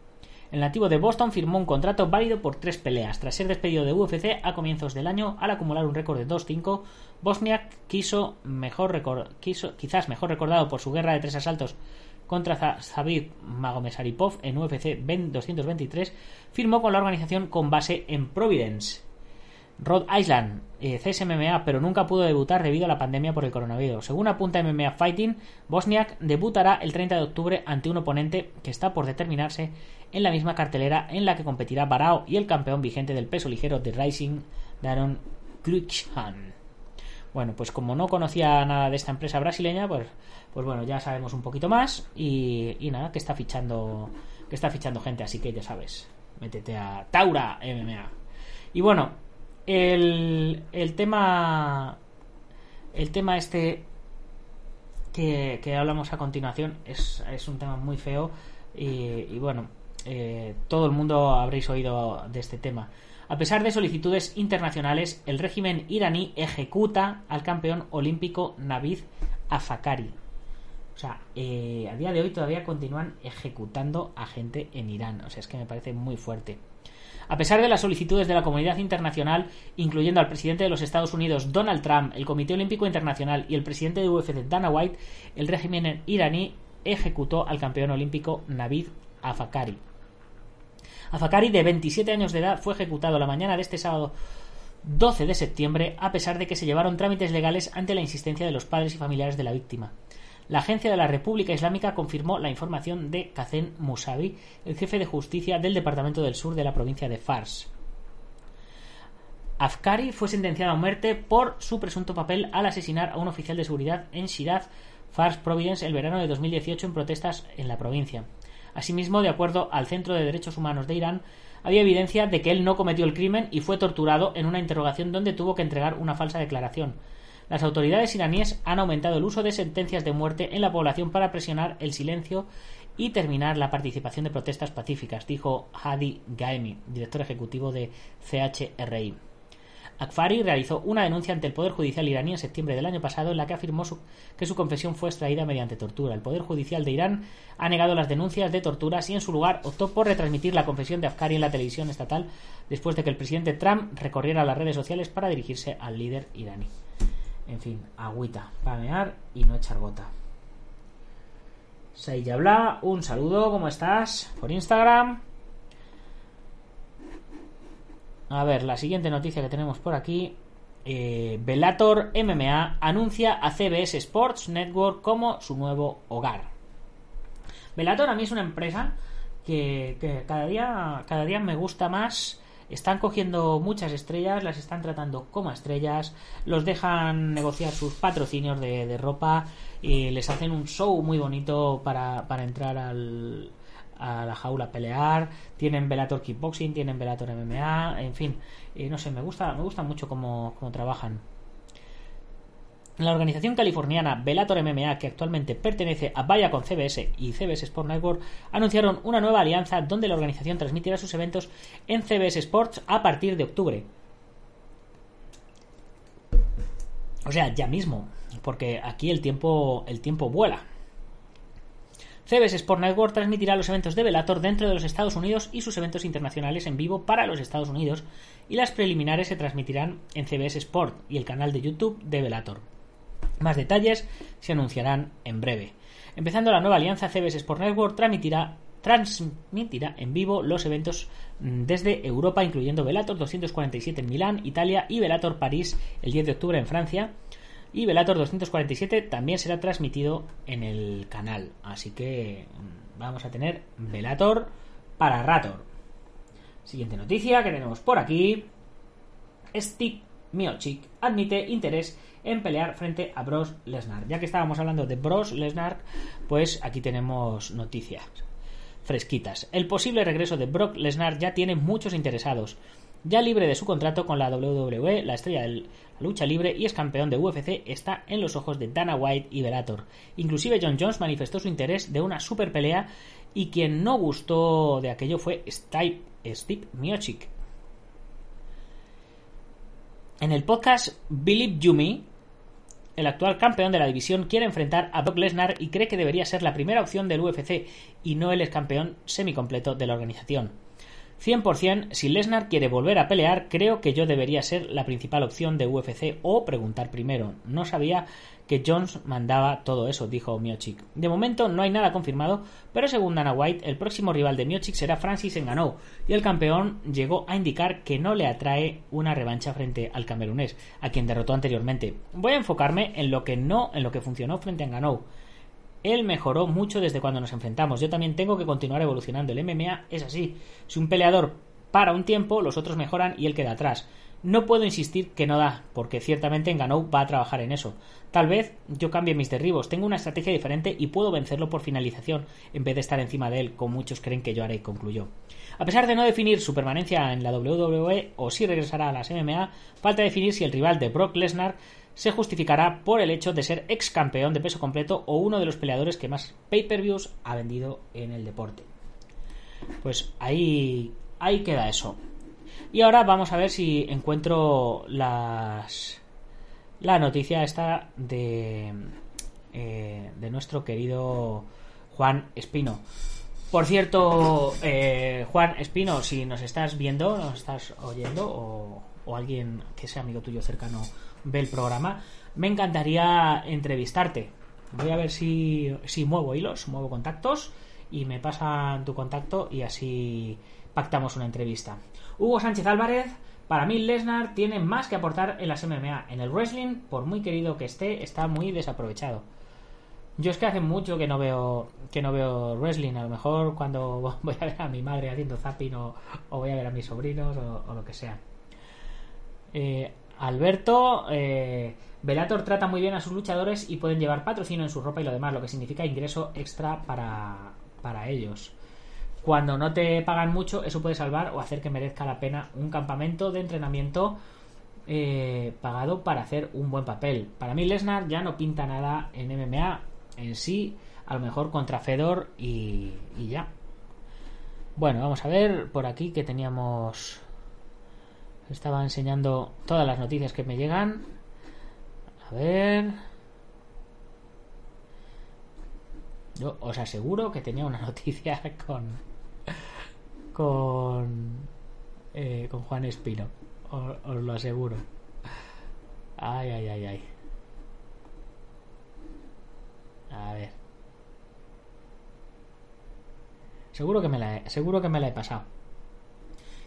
El nativo de Boston firmó un contrato válido por tres peleas. Tras ser despedido de UFC a comienzos del año, al acumular un récord de 2-5, Bosniak quiso mejor quiso, quizás mejor recordado por su guerra de tres asaltos contra Zabir Magomesaripov en UFC 223, firmó con la organización con base en Providence. Rhode Island, eh, CSMMA, pero nunca pudo debutar debido a la pandemia por el coronavirus. Según apunta MMA Fighting, Bosniak debutará el 30 de octubre ante un oponente que está por determinarse en la misma cartelera en la que competirá Barao y el campeón vigente del peso ligero de Rising, Daron Cruikshan. Bueno, pues como no conocía nada de esta empresa brasileña, pues, pues bueno, ya sabemos un poquito más y, nada, que está fichando que está fichando gente, así que ya sabes, métete a Taura MMA. Y bueno, el, tema el tema este que, hablamos a continuación es, un tema muy feo y, y bueno, eh, todo el mundo habréis oído de este tema. A pesar de solicitudes internacionales, el régimen iraní ejecuta al campeón olímpico Navid Afakari. O sea, eh, a día de hoy todavía continúan ejecutando a gente en Irán. O sea, es que me parece muy fuerte. A pesar de las solicitudes de la comunidad internacional, incluyendo al presidente de los Estados Unidos Donald Trump, el Comité Olímpico Internacional y el presidente de UFC Dana White, el régimen iraní ejecutó al campeón olímpico Navid Afakari. Afakari, de 27 años de edad, fue ejecutado la mañana de este sábado 12 de septiembre, a pesar de que se llevaron trámites legales ante la insistencia de los padres y familiares de la víctima. La Agencia de la República Islámica confirmó la información de Kazem Musavi, el jefe de justicia del Departamento del Sur de la provincia de Fars. Afkari fue sentenciado a muerte por su presunto papel al asesinar a un oficial de seguridad en Shiraz, Fars Providence, el verano de 2018 en protestas en la provincia. Asimismo, de acuerdo al Centro de Derechos Humanos de Irán, había evidencia de que él no cometió el crimen y fue torturado en una interrogación donde tuvo que entregar una falsa declaración. Las autoridades iraníes han aumentado el uso de sentencias de muerte en la población para presionar el silencio y terminar la participación de protestas pacíficas, dijo Hadi Gaemi, director ejecutivo de CHRI. Akfari realizó una denuncia ante el Poder Judicial iraní en septiembre del año pasado en la que afirmó que su confesión fue extraída mediante tortura. El Poder Judicial de Irán ha negado las denuncias de torturas y en su lugar optó por retransmitir la confesión de Afkari en la televisión estatal después de que el presidente Trump recorriera las redes sociales para dirigirse al líder iraní. En fin, agüita, pamear y no echar gota. Sayabla, un saludo, ¿cómo estás? Por Instagram. A ver, la siguiente noticia que tenemos por aquí. Eh, Bellator MMA anuncia a CBS Sports Network como su nuevo hogar. Bellator a mí es una empresa que, que cada, día, cada día me gusta más están cogiendo muchas estrellas, las están tratando como estrellas, los dejan negociar sus patrocinios de, ropa y les hacen un show muy bonito para, para entrar al, a la jaula a pelear, tienen Velator Kickboxing, tienen Velator MMA, en fin, y no sé, me gusta, me gusta mucho cómo, cómo trabajan. La organización californiana Bellator MMA, que actualmente pertenece a Viacom CBS y CBS Sport Network, anunciaron una nueva alianza donde la organización transmitirá sus eventos en CBS Sports a partir de octubre. O sea, ya mismo, porque aquí el tiempo, el tiempo vuela. CBS Sport Network transmitirá los eventos de Bellator dentro de los Estados Unidos y sus eventos internacionales en vivo para los Estados Unidos, y las preliminares se transmitirán en CBS Sport y el canal de YouTube de Bellator. Más detalles se anunciarán en breve. Empezando la nueva alianza, CBS Sport Network transmitirá, en vivo los eventos mm, desde Europa, incluyendo Velator 247 en Milán, Italia y Velator París el 10 de octubre en Francia. Y Velator 247 también será transmitido en el canal. Así que mm, vamos a tener Velator para Rator. Siguiente noticia que tenemos por aquí. Steve Miocic admite interés en pelear frente a Bros Lesnar. Ya que estábamos hablando de Bros Lesnar, pues aquí tenemos noticias fresquitas. El posible regreso de Brock Lesnar ya tiene muchos interesados. Ya libre de su contrato con la WWE, la estrella de la lucha libre y es campeón de UFC, está en los ojos de Dana White y Velator. Inclusive John Jones manifestó su interés de una super pelea y quien no gustó de aquello fue Steve, Steve Miocic. En el podcast Believe You Me, el actual campeón de la división quiere enfrentar a Brock Lesnar y cree que debería ser la primera opción del UFC y no el ex campeón semicompleto de la organización. 100% si Lesnar quiere volver a pelear, creo que yo debería ser la principal opción de UFC o preguntar primero. No sabía que Jones mandaba todo eso, dijo Miochik. De momento no hay nada confirmado, pero según Dana White, el próximo rival de Miochik será Francis Ngannou, y el campeón llegó a indicar que no le atrae una revancha frente al camerunés, a quien derrotó anteriormente. Voy a enfocarme en lo que no, en lo que funcionó frente a Ngannou. Él mejoró mucho desde cuando nos enfrentamos. Yo también tengo que continuar evolucionando. El MMA es así. Si un peleador para un tiempo, los otros mejoran y él queda atrás. No puedo insistir que no da, porque ciertamente Ngannou va a trabajar en eso. Tal vez yo cambie mis derribos, tengo una estrategia diferente y puedo vencerlo por finalización, en vez de estar encima de él, como muchos creen que yo haré, concluyó. A pesar de no definir su permanencia en la WWE o si regresará a las MMA, falta definir si el rival de Brock Lesnar se justificará por el hecho de ser ex campeón de peso completo o uno de los peleadores que más pay-per-views ha vendido en el deporte. Pues ahí, ahí queda eso. Y ahora vamos a ver si encuentro las la noticia esta de eh, de nuestro querido Juan Espino. Por cierto, eh, Juan Espino, si nos estás viendo, nos estás oyendo o, o alguien que sea amigo tuyo cercano ve el programa, me encantaría entrevistarte. Voy a ver si, si muevo hilos, muevo contactos y me pasan tu contacto y así pactamos una entrevista. Hugo Sánchez Álvarez, para mí Lesnar tiene más que aportar en las MMA. En el wrestling, por muy querido que esté, está muy desaprovechado. Yo es que hace mucho que no veo que no veo wrestling. A lo mejor cuando voy a ver a mi madre haciendo zapping o, voy a ver a mis sobrinos o, lo que sea. Eh, Alberto, eh, Velator trata muy bien a sus luchadores y pueden llevar patrocinio en su ropa y lo demás, lo que significa ingreso extra para, para ellos. Cuando no te pagan mucho, eso puede salvar o hacer que merezca la pena un campamento de entrenamiento eh, pagado para hacer un buen papel. Para mí, Lesnar ya no pinta nada en MMA en sí, a lo mejor contra Fedor y, y ya. Bueno, vamos a ver por aquí que teníamos estaba enseñando todas las noticias que me llegan. A ver. Yo os aseguro que tenía una noticia con. con. Eh, con Juan Espino. Os, lo aseguro. Ay, ay, ay, ay. A ver. Seguro que me la he, seguro que me la he pasado.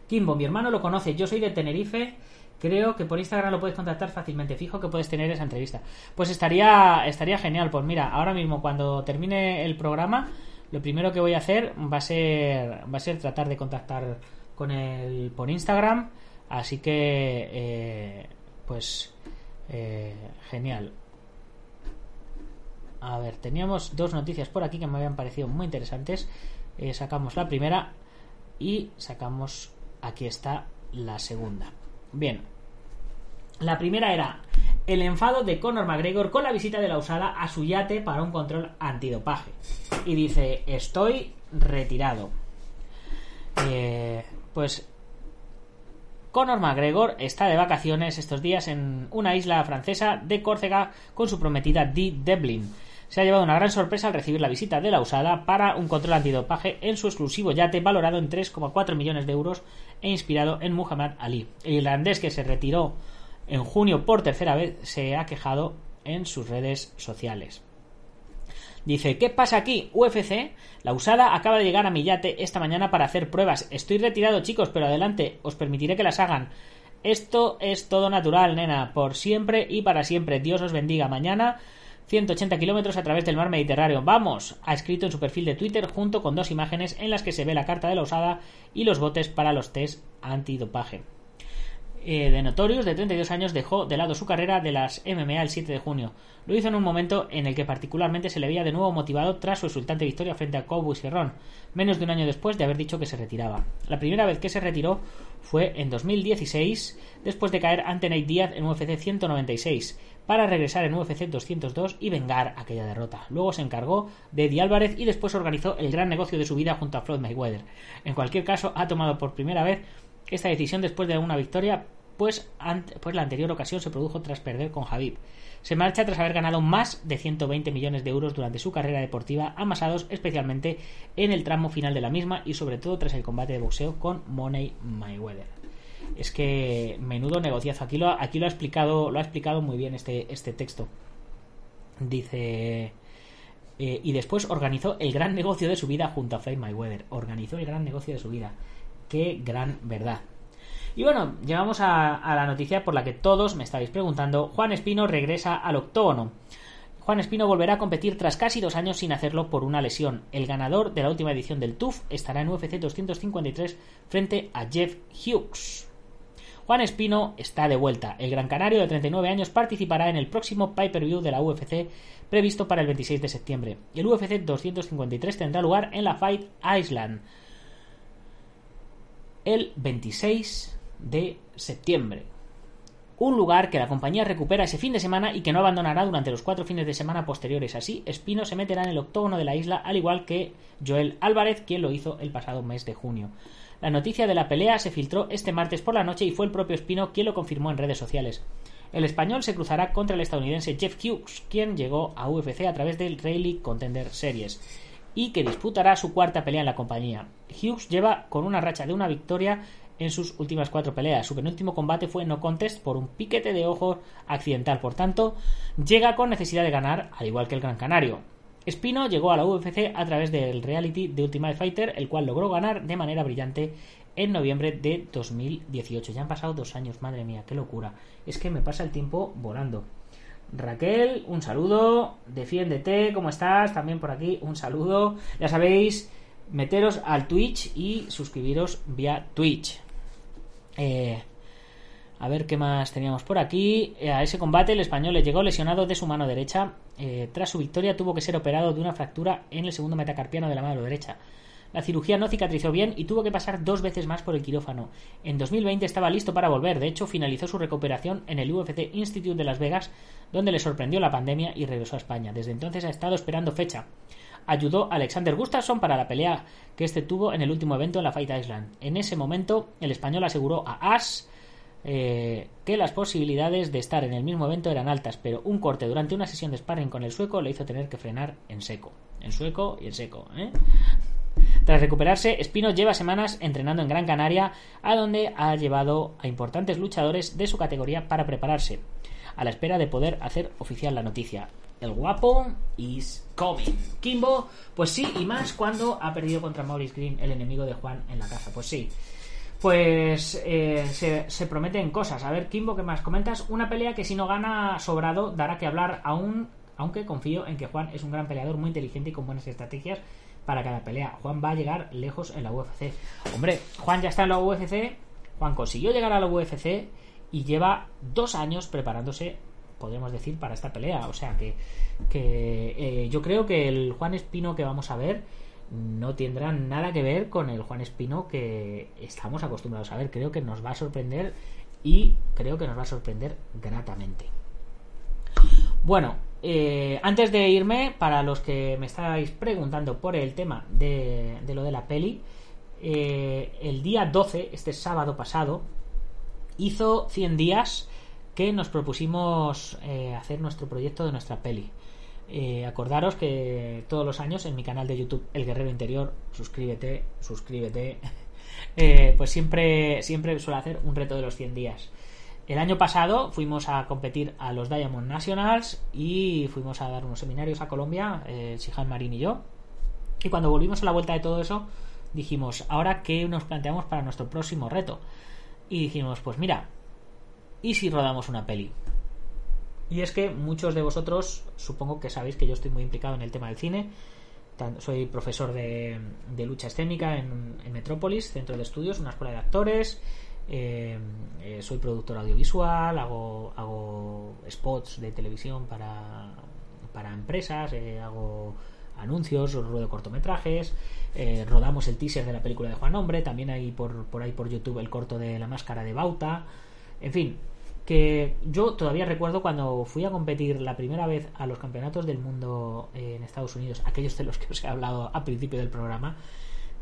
Kimbo, mi hermano lo conoce, yo soy de Tenerife. Creo que por Instagram lo puedes contactar fácilmente. Fijo que puedes tener esa entrevista. Pues estaría, estaría genial. Pues mira, ahora mismo cuando termine el programa, lo primero que voy a hacer va a ser, va a ser tratar de contactar con él por Instagram. Así que, eh, pues, eh, genial. A ver, teníamos dos noticias por aquí que me habían parecido muy interesantes. Eh, sacamos la primera y sacamos, aquí está la segunda. Bien, la primera era el enfado de Conor McGregor con la visita de la usada a su yate para un control antidopaje. Y dice, estoy retirado. Eh, pues Conor McGregor está de vacaciones estos días en una isla francesa de Córcega con su prometida Dee Devlin. Se ha llevado una gran sorpresa al recibir la visita de la usada para un control antidopaje en su exclusivo yate valorado en 3,4 millones de euros e inspirado en Muhammad Ali. El irlandés que se retiró en junio por tercera vez se ha quejado en sus redes sociales. Dice, ¿qué pasa aquí? UFC, la usada acaba de llegar a mi yate esta mañana para hacer pruebas. Estoy retirado, chicos, pero adelante, os permitiré que las hagan. Esto es todo natural, nena, por siempre y para siempre. Dios os bendiga. Mañana 180 kilómetros a través del mar Mediterráneo. Vamos, ha escrito en su perfil de Twitter junto con dos imágenes en las que se ve la carta de la usada y los botes para los test antidopaje. Eh, de Notorious, de 32 años, dejó de lado su carrera de las MMA el 7 de junio. Lo hizo en un momento en el que particularmente se le veía de nuevo motivado tras su exultante victoria frente a Cowboy Cerrón, menos de un año después de haber dicho que se retiraba. La primera vez que se retiró fue en 2016, después de caer ante Nate Diaz en UFC 196, para regresar en UFC 202 y vengar aquella derrota. Luego se encargó de Eddie Álvarez y después organizó el gran negocio de su vida junto a Floyd Mayweather. En cualquier caso, ha tomado por primera vez esta decisión después de una victoria, pues, pues la anterior ocasión se produjo tras perder con Javib. Se marcha tras haber ganado más de 120 millones de euros durante su carrera deportiva, amasados especialmente en el tramo final de la misma y sobre todo tras el combate de boxeo con Money Mayweather. Es que menudo negociazo. Aquí lo, ha explicado, muy bien este, este texto. Dice. Eh, y después organizó el gran negocio de su vida junto a Floyd Mayweather. Organizó el gran negocio de su vida. Qué gran verdad. Y bueno, llegamos a, a, la noticia por la que todos me estáis preguntando. Juan Espino regresa al octógono. Juan Espino volverá a competir tras casi dos años sin hacerlo por una lesión. El ganador de la última edición del TUF estará en UFC 253 frente a Jeff Hughes. Juan Espino está de vuelta. El gran canario de 39 años participará en el próximo pay-per-view de la UFC previsto para el 26 de septiembre. El UFC 253 tendrá lugar en la Fight Island el 26 de septiembre. Un lugar que la compañía recupera ese fin de semana y que no abandonará durante los cuatro fines de semana posteriores. Así, Espino se meterá en el octógono de la isla, al igual que Joel Álvarez, quien lo hizo el pasado mes de junio. La noticia de la pelea se filtró este martes por la noche y fue el propio Espino quien lo confirmó en redes sociales. El español se cruzará contra el estadounidense Jeff Hughes, quien llegó a UFC a través del Rayleigh Contender Series y que disputará su cuarta pelea en la compañía. Hughes lleva con una racha de una victoria en sus últimas cuatro peleas. Su penúltimo combate fue no contest por un piquete de ojo accidental. Por tanto, llega con necesidad de ganar, al igual que el Gran Canario. Espino llegó a la UFC a través del reality de Ultimate Fighter, el cual logró ganar de manera brillante en noviembre de 2018. Ya han pasado dos años, madre mía, qué locura. Es que me pasa el tiempo volando. Raquel, un saludo. Defiéndete, ¿cómo estás? También por aquí, un saludo. Ya sabéis, meteros al Twitch y suscribiros vía Twitch. Eh, a ver qué más teníamos por aquí. A ese combate el español le llegó lesionado de su mano derecha. Eh, tras su victoria tuvo que ser operado de una fractura en el segundo metacarpiano de la mano derecha. La cirugía no cicatrizó bien y tuvo que pasar dos veces más por el quirófano. En 2020 estaba listo para volver, de hecho finalizó su recuperación en el UFC Institute de Las Vegas, donde le sorprendió la pandemia y regresó a España. Desde entonces ha estado esperando fecha. Ayudó a Alexander Gustafsson para la pelea que este tuvo en el último evento en la Fight Island. En ese momento, el español aseguró a Ash eh, que las posibilidades de estar en el mismo evento eran altas, pero un corte durante una sesión de sparring con el sueco le hizo tener que frenar en seco. En sueco y en seco, ¿eh? Tras recuperarse, Espino lleva semanas entrenando en Gran Canaria, a donde ha llevado a importantes luchadores de su categoría para prepararse, a la espera de poder hacer oficial la noticia. el guapo is coming. Kimbo, pues sí, y más cuando ha perdido contra Maurice Green, el enemigo de Juan en la casa. Pues sí. Pues eh, se, prometen cosas. A ver, Kimbo, ¿qué más comentas? Una pelea que si no gana sobrado dará que hablar aún, aunque confío en que Juan es un gran peleador, muy inteligente y con buenas estrategias para cada pelea. Juan va a llegar lejos en la UFC. Hombre, Juan ya está en la UFC. Juan consiguió llegar a la UFC y lleva dos años preparándose, podemos decir, para esta pelea. O sea que, que eh, yo creo que el Juan Espino que vamos a ver no tendrá nada que ver con el Juan Espino que estamos acostumbrados a ver. Creo que nos va a sorprender y creo que nos va a sorprender gratamente. Bueno, eh, antes de irme, para los que me estáis preguntando por el tema de, de lo de la peli, eh, el día 12, este sábado pasado, hizo 100 días que nos propusimos eh, hacer nuestro proyecto de nuestra peli. Eh, acordaros que todos los años en mi canal de YouTube El Guerrero Interior, suscríbete, suscríbete, eh, pues siempre, siempre suelo hacer un reto de los 100 días. El año pasado fuimos a competir a los Diamond Nationals y fuimos a dar unos seminarios a Colombia, eh, Shihan Marín y yo. Y cuando volvimos a la vuelta de todo eso, dijimos, ¿ahora qué nos planteamos para nuestro próximo reto? Y dijimos, pues mira, ¿y si rodamos una peli? Y es que muchos de vosotros supongo que sabéis que yo estoy muy implicado en el tema del cine. Soy profesor de, lucha escénica en, en, Metrópolis, centro de estudios, una escuela de actores. Eh, eh, soy productor audiovisual, hago, hago spots de televisión para, para empresas, eh, hago anuncios, ruedo cortometrajes, eh, rodamos el teaser de la película de Juan Hombre, también hay por, por ahí por YouTube el corto de la máscara de Bauta, en fin, que yo todavía recuerdo cuando fui a competir la primera vez a los campeonatos del mundo en Estados Unidos, aquellos de los que os he hablado al principio del programa,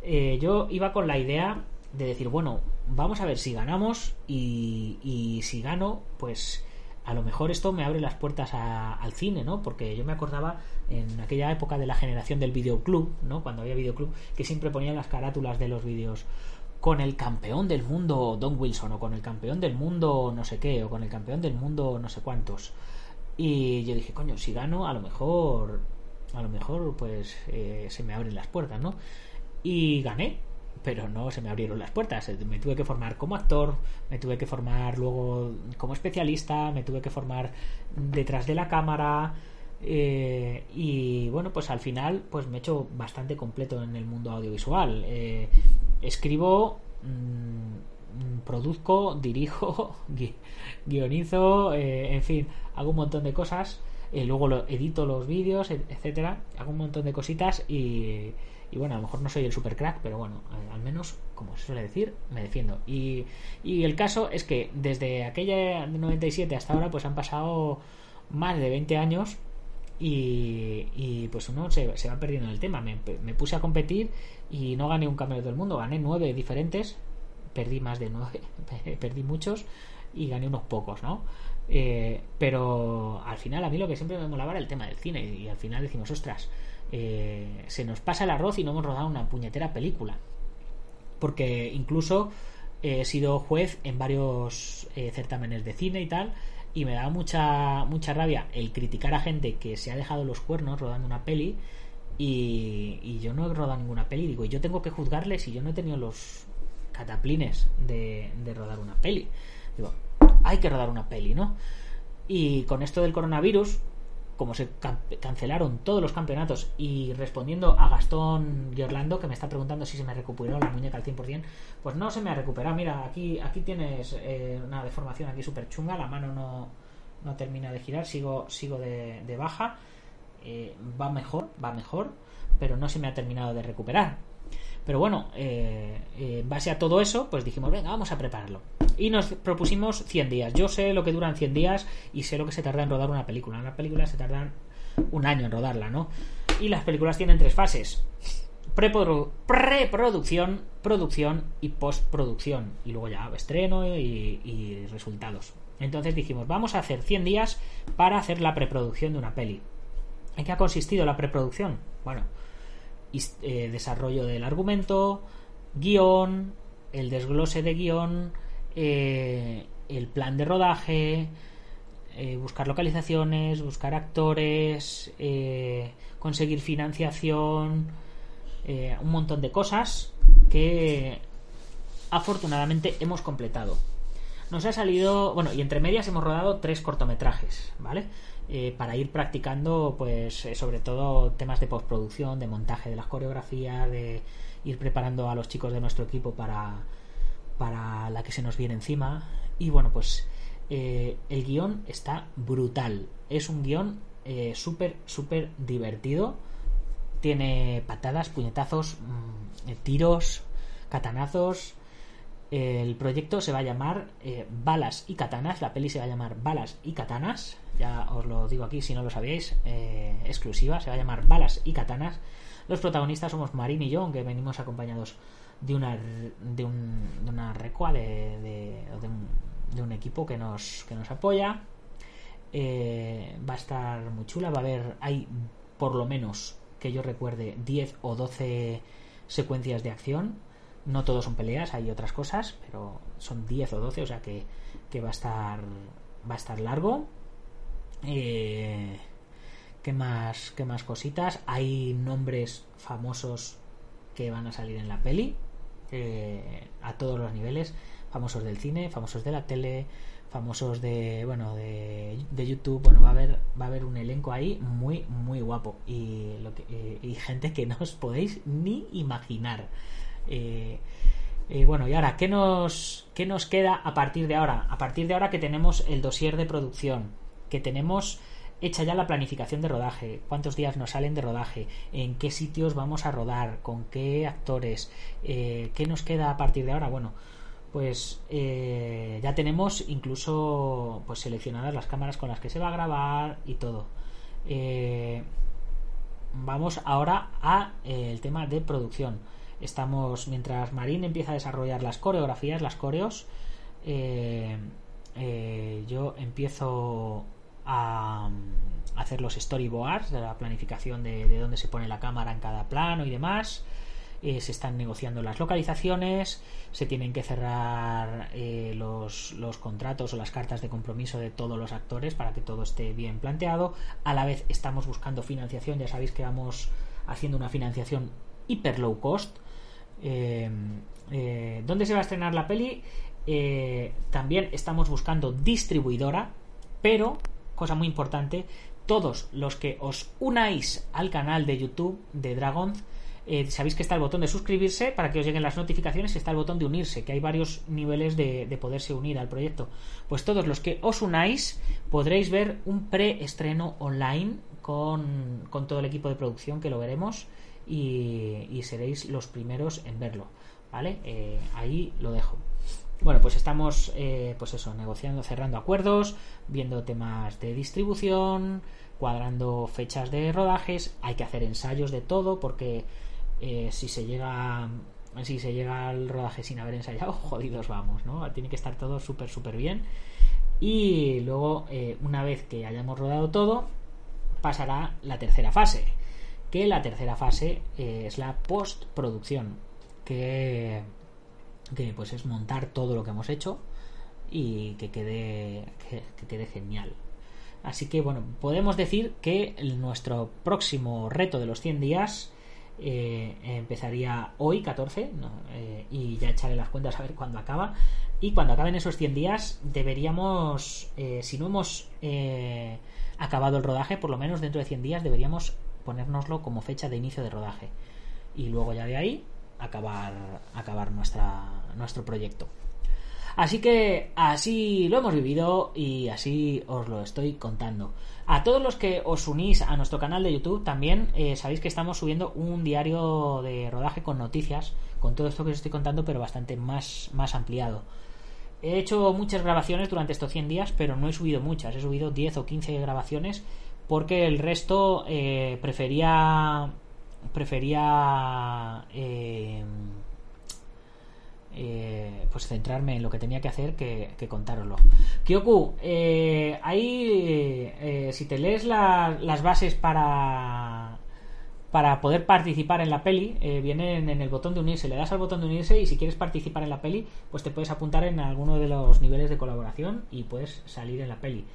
eh, yo iba con la idea de decir, bueno, vamos a ver si ganamos y, y si gano, pues a lo mejor esto me abre las puertas a, al cine, ¿no? Porque yo me acordaba en aquella época de la generación del videoclub, ¿no? Cuando había videoclub, que siempre ponían las carátulas de los vídeos con el campeón del mundo Don Wilson o con el campeón del mundo no sé qué o con el campeón del mundo no sé cuántos. Y yo dije coño si gano a lo mejor a lo mejor pues eh, se me abren las puertas no y gané pero no se me abrieron las puertas. Me tuve que formar como actor me tuve que formar luego como especialista me tuve que formar detrás de la cámara eh, y bueno pues al final pues me he hecho bastante completo en el mundo audiovisual. Eh, escribo mmm, produzco dirijo gui guionizo eh, en fin hago un montón de cosas. Eh, luego edito los vídeos etcétera. Hago un montón de cositas y, y bueno a lo mejor no soy el super crack pero bueno al menos como se suele decir me defiendo. Y, y el caso es que desde aquella 97 hasta ahora pues han pasado más de 20 años y, pues uno se, se, va perdiendo en el tema. Me, me, puse a competir y no gané un campeonato del mundo, gané nueve diferentes, perdí más de nueve, perdí muchos y gané unos pocos, ¿no? Eh, pero al final a mí lo que siempre me molaba era el tema del cine y al final decimos, ostras, eh, se nos pasa el arroz y no hemos rodado una puñetera película. Porque incluso he sido juez en varios eh, certámenes de cine y tal y me da mucha mucha rabia el criticar a gente que se ha dejado los cuernos rodando una peli y, y yo no he rodado ninguna peli. Digo yo tengo que juzgarle si yo no he tenido los cataplines de, de rodar una peli. Digo hay que rodar una peli no y con esto del coronavirus como se can cancelaron todos los campeonatos y respondiendo a Gastón Orlando que me está preguntando si se me recuperó la muñeca al 100% pues no se me ha recuperado. Mira aquí aquí tienes eh, una deformación aquí súper chunga la mano no, no termina de girar sigo sigo de, de baja. Eh, va mejor va mejor pero no se me ha terminado de recuperar pero bueno, eh, eh, en base a todo eso, pues dijimos, venga, vamos a prepararlo. Y nos propusimos 100 días. Yo sé lo que duran 100 días y sé lo que se tarda en rodar una película. Una película se tardan un año en rodarla, ¿no? Y las películas tienen tres fases. Preproducción, producción y postproducción. Y luego ya estreno y, y resultados. Entonces dijimos, vamos a hacer 100 días para hacer la preproducción de una peli. ¿En qué ha consistido la preproducción? Bueno, eh, desarrollo del argumento, guion, el desglose de guion, eh, el plan de rodaje, eh, buscar localizaciones, buscar actores, conseguir financiación, un montón de cosas que afortunadamente hemos completado. Nos ha salido, bueno, y entre medias hemos rodado tres cortometrajes, ¿vale? Eh, para ir practicando, pues, eh, sobre todo temas de postproducción, de montaje de las coreografías, de ir preparando a los chicos de nuestro equipo para, para la que se nos viene encima. Y bueno, pues eh, el guion está brutal. Es un guion eh, súper, súper divertido. Tiene patadas, puñetazos, mm, tiros, katanazos. El proyecto se va a llamar eh, Balas y Katanas. La peli se va a llamar Balas y Katanas. Ya os lo digo aquí si no lo sabíais. eh, exclusiva. Se va a llamar Balas y Katanas. Los protagonistas somos Marín y yo, aunque venimos acompañados de una, de un, una recua, de, de, de un, de un equipo que nos, que nos apoya. Eh, va a estar muy chula. Va a haber, hay por lo menos que yo recuerde 10 o 12 secuencias de acción. No todos son peleas, hay otras cosas, pero son 10 o 12, o sea que, que va a estar va a estar largo. Eh, ¿Qué más? ¿Qué más cositas? Hay nombres famosos que van a salir en la peli. eh, a todos los niveles. Famosos del cine, famosos de la tele, famosos de. bueno, de, de YouTube. Bueno, va a haber. Va a haber un elenco ahí muy, muy guapo. Y lo que, eh, y gente que no os podéis ni imaginar. Eh, eh, bueno, y ahora, ¿qué nos, ¿qué nos queda a partir de ahora? A partir de ahora que tenemos el dossier de producción, que tenemos hecha ya la planificación de rodaje, cuántos días nos salen de rodaje, en qué sitios vamos a rodar, con qué actores, eh, qué nos queda a partir de ahora. Bueno, pues ya tenemos incluso pues seleccionadas las cámaras con las que se va a grabar y todo. Vamos ahora a el tema de producción. Estamos mientras Marín empieza a desarrollar las coreografías, las coreos. eh, eh, yo empiezo a mm, hacer los storyboards la planificación de, de dónde se pone la cámara en cada plano y demás. Eh, se están negociando las localizaciones, se tienen que cerrar los contratos o las cartas de compromiso de todos los actores para que todo esté bien planteado. A la vez estamos buscando financiación, ya sabéis que vamos haciendo una financiación hiper low cost. Eh, eh, ¿Dónde se va a estrenar la peli? Eh, también estamos buscando distribuidora, pero, cosa muy importante, todos los que os unáis al canal de YouTube de Dragon, eh, sabéis que está el botón de suscribirse para que os lleguen las notificaciones y está el botón de unirse, que hay varios niveles de, de poderse unir al proyecto. Pues todos los que os unáis podréis ver un preestreno online con todo el equipo de producción que lo veremos y, seréis los primeros en verlo. ¿Vale? Eh, ahí lo dejo. Bueno, pues estamos, eh, pues eso, negociando, cerrando acuerdos, viendo temas de distribución, cuadrando fechas de rodajes. Hay que hacer ensayos de todo porque eh, si se llega si se llega al rodaje sin haber ensayado, jodidos vamos, ¿no? Tiene que estar todo súper, súper bien. Y luego, una vez que hayamos rodado todo, pasará la tercera fase. Que la tercera fase eh, es la postproducción. Que, que pues es montar todo lo que hemos hecho y que quede, que, que quede genial. Así que bueno, podemos decir que nuestro próximo reto de los 100 días eh, empezaría hoy 14 ¿no? Eh, y ya echaré las cuentas a ver cuándo acaba y cuando acaben esos 100 días deberíamos si no hemos acabado el rodaje por lo menos dentro de 100 días deberíamos ponérnoslo como fecha de inicio de rodaje y luego ya de ahí acabar acabar nuestra nuestro proyecto Así que así lo hemos vivido y así os lo estoy contando. A todos los que os unís a nuestro canal de YouTube también eh, sabéis que estamos subiendo un diario de rodaje con noticias, con todo esto que os estoy contando, pero bastante más, más ampliado. He hecho muchas grabaciones durante estos 100 días, pero no he subido muchas. He subido 10 o 15 grabaciones porque el resto eh, prefería prefería eh, eh, pues centrarme en lo que tenía que hacer que, que contároslo. Kyoku, eh, ahí eh, si te lees la- las bases para para poder participar en la peli, eh, vienen en el botón de unirse. Le das al botón de unirse y si quieres participar en la peli, pues te puedes apuntar en alguno de los niveles de colaboración y puedes salir en la peli.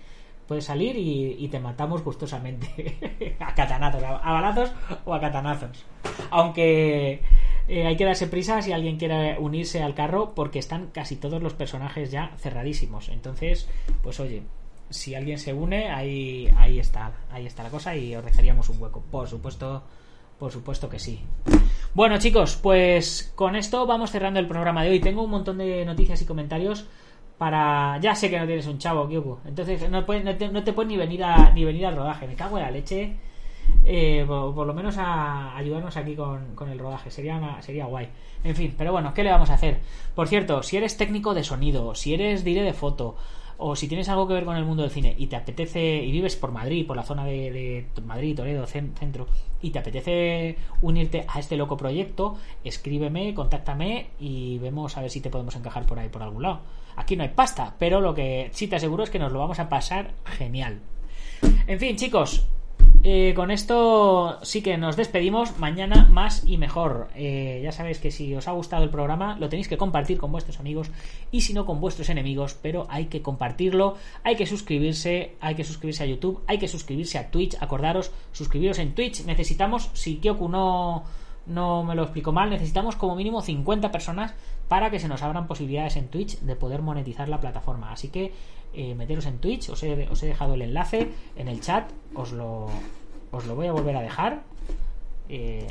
Puedes salir y, te matamos gustosamente. a catanazos, a, balazos o a catanazos. Aunque eh, hay que darse prisa si alguien quiere unirse al carro porque están casi todos los personajes ya cerradísimos. Entonces, pues oye, si alguien se une, ahí, ahí está, ahí está la cosa y os dejaríamos un hueco. Por supuesto, por supuesto que sí. Bueno, chicos, pues con esto vamos cerrando el programa de hoy. Tengo un montón de noticias y comentarios para. Ya sé que no tienes un chavo, Kyuku. Entonces no, te, puedes ni venir a ni venir al rodaje. Me cago en la leche. Eh, por, lo menos a ayudarnos aquí con, el rodaje. Sería, sería guay. En fin, pero bueno, ¿qué le vamos a hacer? Por cierto, si eres técnico de sonido, si eres diré de foto, o si tienes algo que ver con el mundo del cine y te apetece y vives por Madrid, por la zona de, Madrid, Toledo, centro, y te apetece unirte a este loco proyecto, escríbeme, contáctame y vemos a ver si te podemos encajar por ahí por algún lado. Aquí no hay pasta, pero lo que sí te aseguro es que nos lo vamos a pasar genial. En fin, chicos, eh, con esto sí que nos despedimos. Mañana más y mejor. Eh, ya sabéis que si os ha gustado el programa, lo tenéis que compartir con vuestros amigos y si no con vuestros enemigos, pero hay que compartirlo, hay que suscribirse, hay que suscribirse a YouTube, hay que suscribirse a Twitch. Acordaros, suscribiros en Twitch. Necesitamos, si Kyoku no, no me lo explico mal, necesitamos como mínimo 50 personas para que se nos abran posibilidades en Twitch de poder monetizar la plataforma. Así que eh, meteros en Twitch, os he, dejado el enlace en el chat, os lo, os lo voy a volver a dejar. Eh,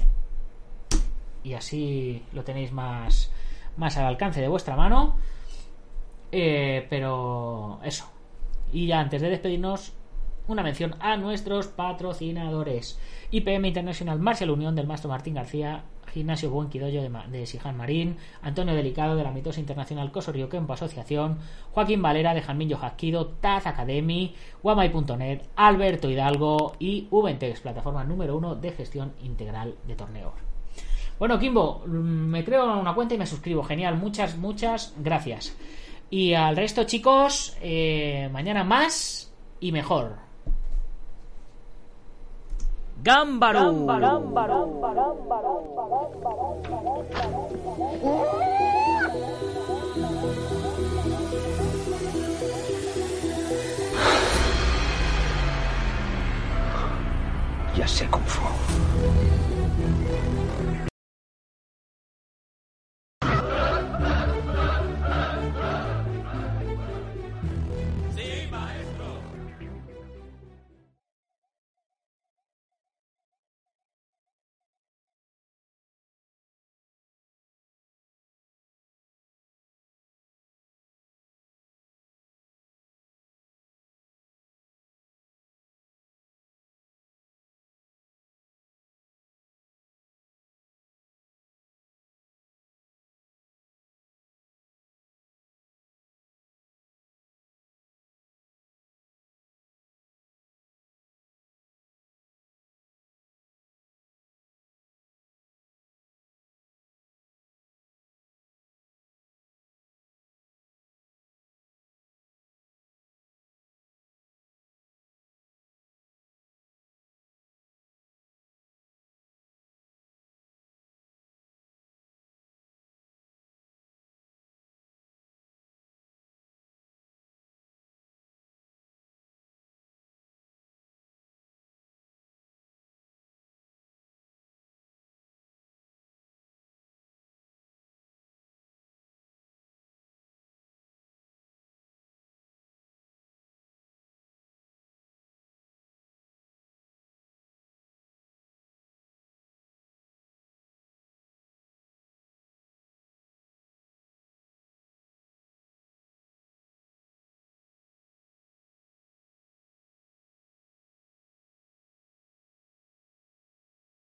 y así lo tenéis más, más al alcance de vuestra mano. Eh, pero eso. Y ya antes de despedirnos, una mención a nuestros patrocinadores. IPM International Marcial Unión del Maestro Martín García, Gimnasio Buen de, de Sijan Marín, Antonio Delicado de la Mitosa Internacional Coso Río Kempo Asociación, Joaquín Valera de Janmillo Jasquido, Taz Academy, Guamay.net, Alberto Hidalgo y Ubentex, plataforma número uno de gestión integral de torneos. Bueno, Kimbo, mm, me creo una cuenta y me suscribo. Genial, muchas, muchas gracias. Y al resto, chicos, eh, mañana más y mejor. Gámbaro. Ya sé Kung Fu.